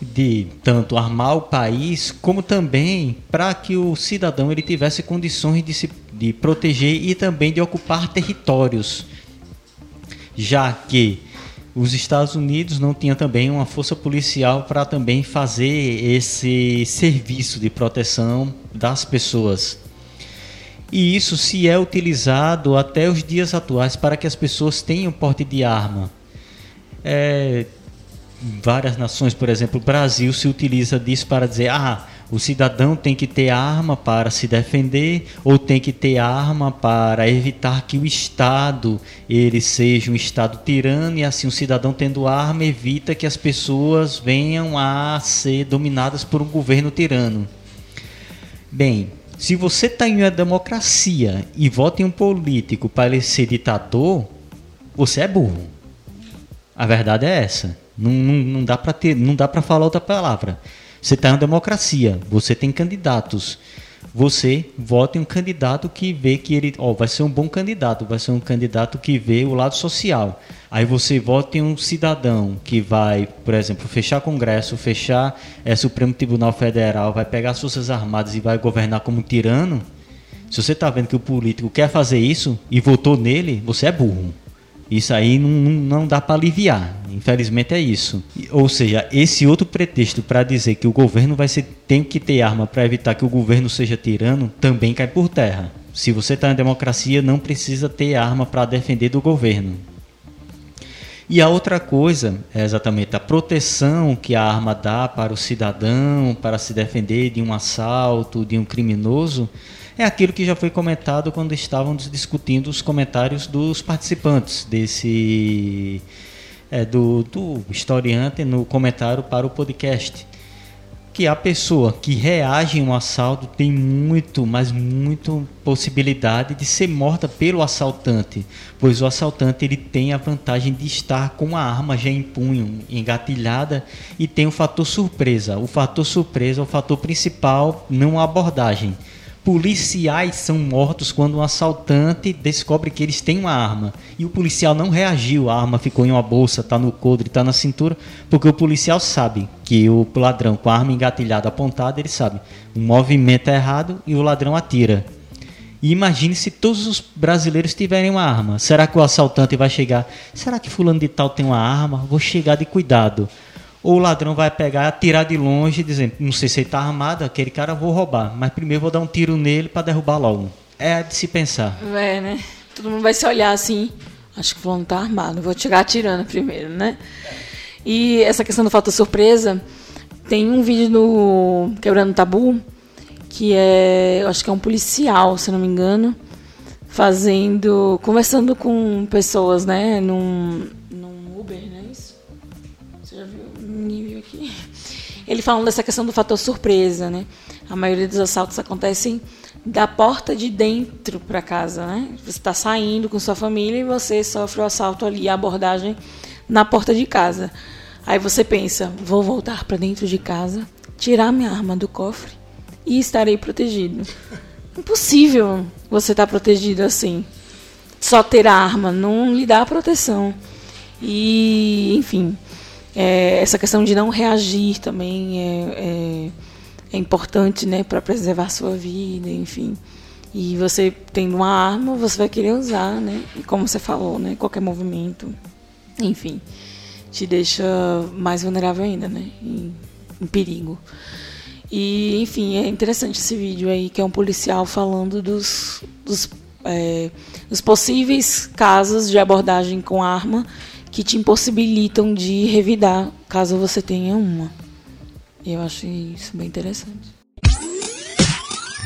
de tanto armar o país como também para que o cidadão ele tivesse condições de se de proteger e também de ocupar territórios já que os Estados Unidos não tinham também uma força policial para também fazer esse serviço de proteção das pessoas. E isso se é utilizado até os dias atuais para que as pessoas tenham porte de arma. É, várias nações, por exemplo, o Brasil se utiliza disso para dizer, ah, o cidadão tem que ter arma para se defender ou tem que ter arma para evitar que o Estado ele seja um Estado tirano e assim o cidadão tendo arma evita que as pessoas venham a ser dominadas por um governo tirano. Bem, se você está em uma democracia e vota em um político para ele ser ditador, você é burro. A verdade é essa. Não, não, não dá para ter, não dá para falar outra palavra. Você está em democracia, você tem candidatos. Você vote em um candidato que vê que ele ó, vai ser um bom candidato, vai ser um candidato que vê o lado social. Aí você vota em um cidadão que vai, por exemplo, fechar Congresso, fechar é, Supremo Tribunal Federal, vai pegar as Forças Armadas e vai governar como um tirano. Se você está vendo que o político quer fazer isso e votou nele, você é burro. Isso aí não, não dá para aliviar. Infelizmente é isso. Ou seja, esse outro pretexto para dizer que o governo vai ser, tem que ter arma para evitar que o governo seja tirano também cai por terra. Se você está na democracia, não precisa ter arma para defender do governo. E a outra coisa é exatamente a proteção que a arma dá para o cidadão, para se defender de um assalto, de um criminoso é aquilo que já foi comentado quando estávamos discutindo os comentários dos participantes desse é, do, do historiante no comentário para o podcast que a pessoa que reage em um assalto tem muito, mas muito possibilidade de ser morta pelo assaltante, pois o assaltante ele tem a vantagem de estar com a arma já em punho, engatilhada e tem o fator surpresa. O fator surpresa é o fator principal, não a abordagem policiais são mortos quando um assaltante descobre que eles têm uma arma e o policial não reagiu, a arma ficou em uma bolsa, está no coldre, está na cintura, porque o policial sabe que o ladrão com a arma engatilhada apontada, ele sabe, o movimento é errado e o ladrão atira. E imagine se todos os brasileiros tiverem uma arma. Será que o assaltante vai chegar? Será que fulano de tal tem uma arma? Vou chegar de cuidado ou o ladrão vai pegar, atirar de longe, dizendo, não sei se ele está armado, aquele cara vou roubar, mas primeiro vou dar um tiro nele para derrubar logo. É de se pensar. É, né? Todo mundo vai se olhar assim, acho que o fulano tá armado, vou chegar atirando primeiro, né? E essa questão do fator surpresa, tem um vídeo no Quebrando Tabu, que é, eu acho que é um policial, se não me engano, fazendo, conversando com pessoas, né, num, ele falando dessa questão do fator surpresa, né? A maioria dos assaltos acontecem da porta de dentro para casa, né? Você está saindo com sua família e você sofre o assalto ali, a abordagem na porta de casa. Aí você pensa, vou voltar para dentro de casa, tirar minha arma do cofre e estarei protegido. Impossível você estar tá protegido assim. Só ter a arma não lhe dá proteção. E, enfim, é, essa questão de não reagir também é, é, é importante né, para preservar sua vida, enfim. E você tendo uma arma, você vai querer usar, né? E como você falou, né? Qualquer movimento, enfim, te deixa mais vulnerável ainda, né? Em, em perigo. E, enfim, é interessante esse vídeo aí, que é um policial falando dos, dos, é, dos possíveis casos de abordagem com arma que te impossibilitam de revidar caso você tenha uma. Eu acho isso bem interessante.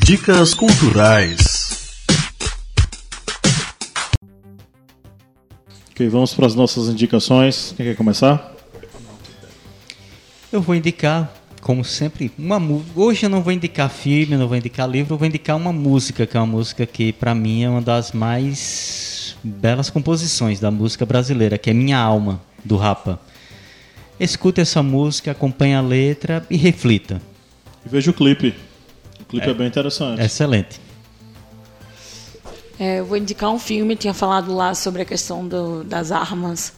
Dicas culturais. Ok, vamos para as nossas indicações. Quem quer começar? Eu vou indicar, como sempre, uma música. Hoje eu não vou indicar filme, não vou indicar livro, eu vou indicar uma música, que é uma música que para mim é uma das mais belas composições da música brasileira, que é Minha Alma, do Rapa. Escute essa música, acompanhe a letra e reflita. E veja o clipe. O clipe é, é bem interessante. Excelente. É, eu vou indicar um filme, tinha falado lá sobre a questão do, das armas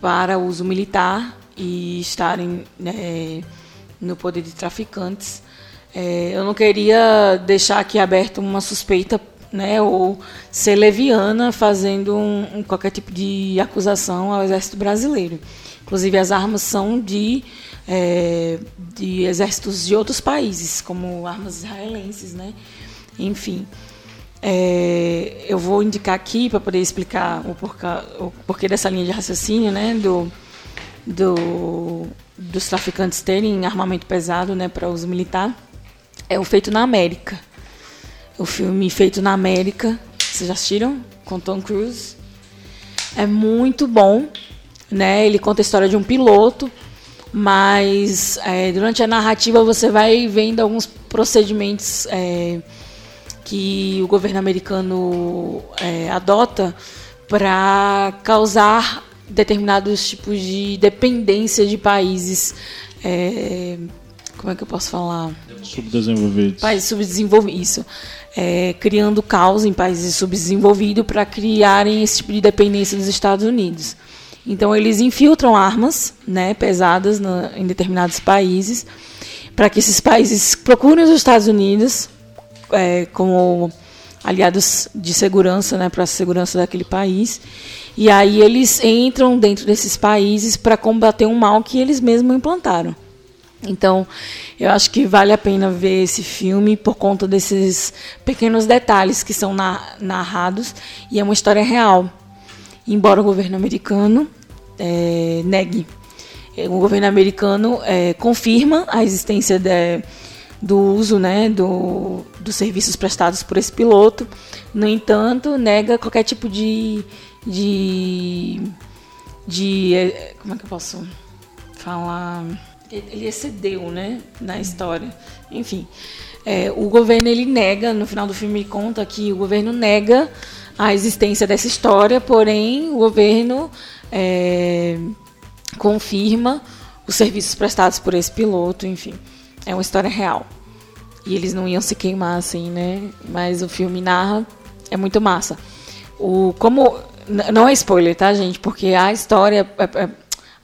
para uso militar e estarem né, no poder de traficantes. É, eu não queria deixar aqui aberto uma suspeita né, ou ser leviana fazendo um, um, qualquer tipo de acusação ao exército brasileiro. Inclusive as armas são de, é, de exércitos de outros países, como armas israelenses, né? Enfim, é, eu vou indicar aqui para poder explicar o porquê, o porquê dessa linha de raciocínio, né, do, do, dos traficantes terem armamento pesado, né, para uso militar. É o feito na América o filme feito na América. Vocês já assistiram? Com Tom Cruise. É muito bom, né? Ele conta a história de um piloto, mas é, durante a narrativa você vai vendo alguns procedimentos é, que o governo americano é, adota para causar determinados tipos de dependência de países é, como é que eu posso falar? Subdesenvolvidos. Países subdesenvolvidos, isso. É, criando caos em países subdesenvolvidos para criarem esse tipo de dependência dos Estados Unidos. Então eles infiltram armas, né, pesadas na, em determinados países, para que esses países procurem os Estados Unidos é, como aliados de segurança, né, para a segurança daquele país. E aí eles entram dentro desses países para combater um mal que eles mesmos implantaram. Então, eu acho que vale a pena ver esse filme por conta desses pequenos detalhes que são narrados e é uma história real. Embora o governo americano é, negue, é, o governo americano é, confirma a existência de, do uso né, do, dos serviços prestados por esse piloto. No entanto, nega qualquer tipo de, de, de é, como é que eu posso falar? Ele excedeu, né, na história. Enfim, é, o governo ele nega, no final do filme ele conta que o governo nega a existência dessa história, porém o governo é, confirma os serviços prestados por esse piloto, enfim, é uma história real. E eles não iam se queimar assim, né? Mas o filme narra, é muito massa. O como não é spoiler, tá, gente? Porque a história é, é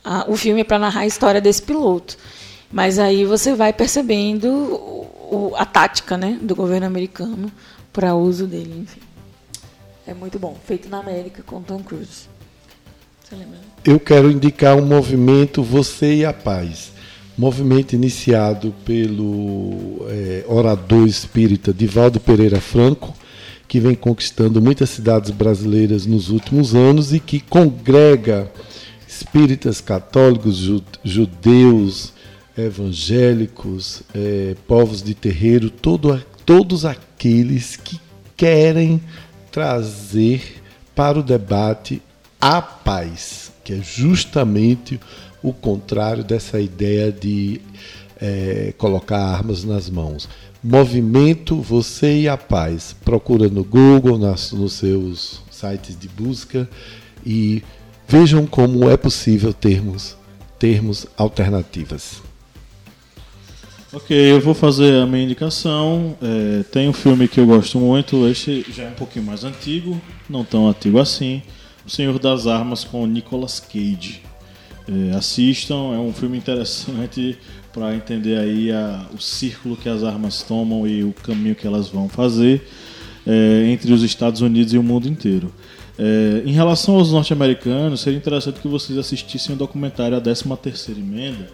a, o filme é para narrar a história desse piloto. Mas aí você vai percebendo o, a tática né, do governo americano para uso dele. Enfim. É muito bom. Feito na América com Tom Cruise. Você lembra? Eu quero indicar um movimento Você e a Paz. Movimento iniciado pelo é, orador espírita Divaldo Pereira Franco, que vem conquistando muitas cidades brasileiras nos últimos anos e que congrega espíritas, católicos, judeus, evangélicos, é, povos de terreiro, todo, todos aqueles que querem trazer para o debate a paz, que é justamente o contrário dessa ideia de é, colocar armas nas mãos. Movimento Você e a Paz. Procura no Google, nas, nos seus sites de busca e Vejam como é possível termos, termos alternativas. Ok, eu vou fazer a minha indicação. É, tem um filme que eu gosto muito, este já é um pouquinho mais antigo, não tão antigo assim. O Senhor das Armas com Nicolas Cage. É, assistam, é um filme interessante [LAUGHS] para entender aí a, o círculo que as armas tomam e o caminho que elas vão fazer é, entre os Estados Unidos e o mundo inteiro. É, em relação aos norte-americanos, seria interessante que vocês assistissem o documentário A 13 Terceira Emenda,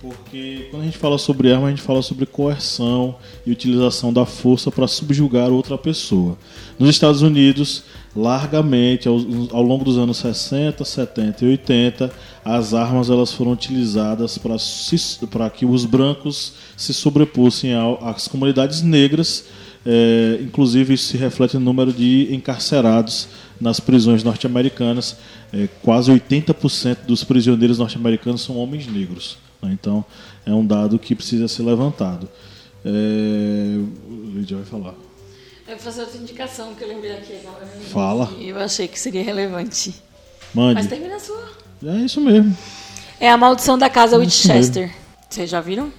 porque quando a gente fala sobre arma, a gente fala sobre coerção e utilização da força para subjugar outra pessoa. Nos Estados Unidos, largamente, ao, ao, longo dos anos 60, 70 e 80, as armas elas foram utilizadas para que os brancos se sobrepussem às comunidades negras, é, inclusive isso se reflete no número de encarcerados nas prisões norte-americanas, é, quase 80% dos prisioneiros norte-americanos são homens negros. Né? Então, é um dado que precisa ser levantado. É... O Lídia vai falar. Eu vou fazer outra indicação que eu lembrei aqui agora. Fala. E eu achei que seria relevante. Mande. Mas termina a sua. É isso mesmo. É a maldição da casa é Winchester. Vocês já viram?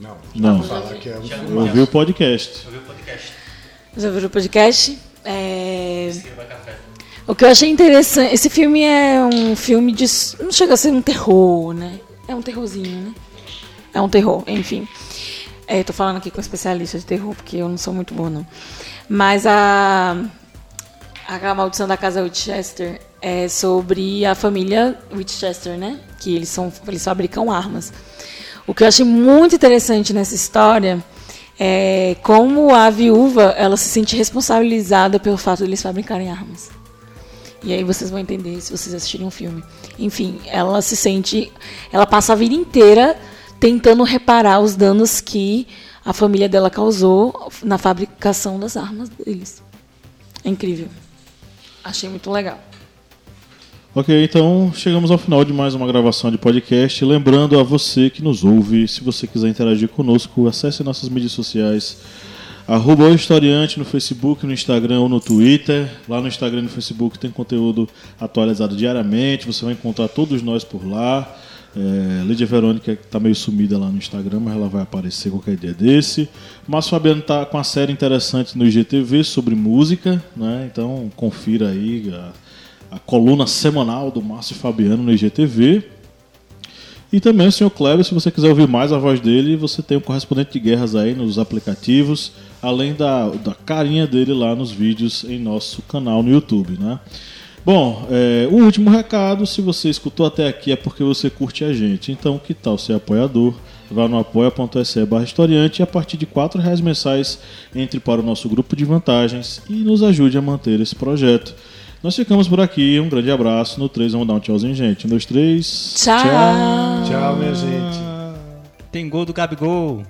Não. Não. Fala que é um. Eu ouvi o podcast. Ouvi o podcast. Já viram o podcast? É... O que eu achei interessante, esse filme é um filme de. Não chega a ser um terror, né? É um terrorzinho, né? É um terror, enfim. É, tô falando aqui com especialista de terror, porque eu não sou muito boa, não. Mas a. A Maldição da Casa Winchester é sobre a família Winchester, né? Que eles, são, eles fabricam armas. O que eu achei muito interessante nessa história é como a viúva ela se sente responsabilizada pelo fato de eles fabricarem armas. E aí vocês vão entender se vocês assistirem um filme. Enfim, ela se sente. Ela passa a vida inteira tentando reparar os danos que a família dela causou na fabricação das armas deles. É incrível. Achei muito legal. Ok, então chegamos ao final de mais uma gravação de podcast. Lembrando a você que nos ouve, se você quiser interagir conosco, acesse nossas mídias sociais Arroba o Historiante no Facebook, no Instagram ou no Twitter. Lá no Instagram e no Facebook tem conteúdo atualizado diariamente. Você vai encontrar todos nós por lá. É, Lídia Verônica tá meio sumida lá no Instagram, mas ela vai aparecer qualquer dia desse. Márcio Fabiano tá com uma série interessante no IGTV sobre música, né? Então confira aí a, a coluna semanal do Márcio Fabiano no IGTV. E também o Sr. Kleber, se você quiser ouvir mais a voz dele, você tem o correspondente de guerras aí nos aplicativos, além da, da carinha dele lá nos vídeos em nosso canal no YouTube, né? Bom, é, o último recado, se você escutou até aqui é porque você curte a gente. Então, que tal ser apoiador? Vá no apoia.se barra historiante e a partir de R$ reais mensais entre para o nosso grupo de vantagens e nos ajude a manter esse projeto. Nós ficamos por aqui, um grande abraço. No 3 vamos dar um tchauzinho, gente. Um, dois, três. Tchau. Tchau, minha gente. Tem gol do Gabigol.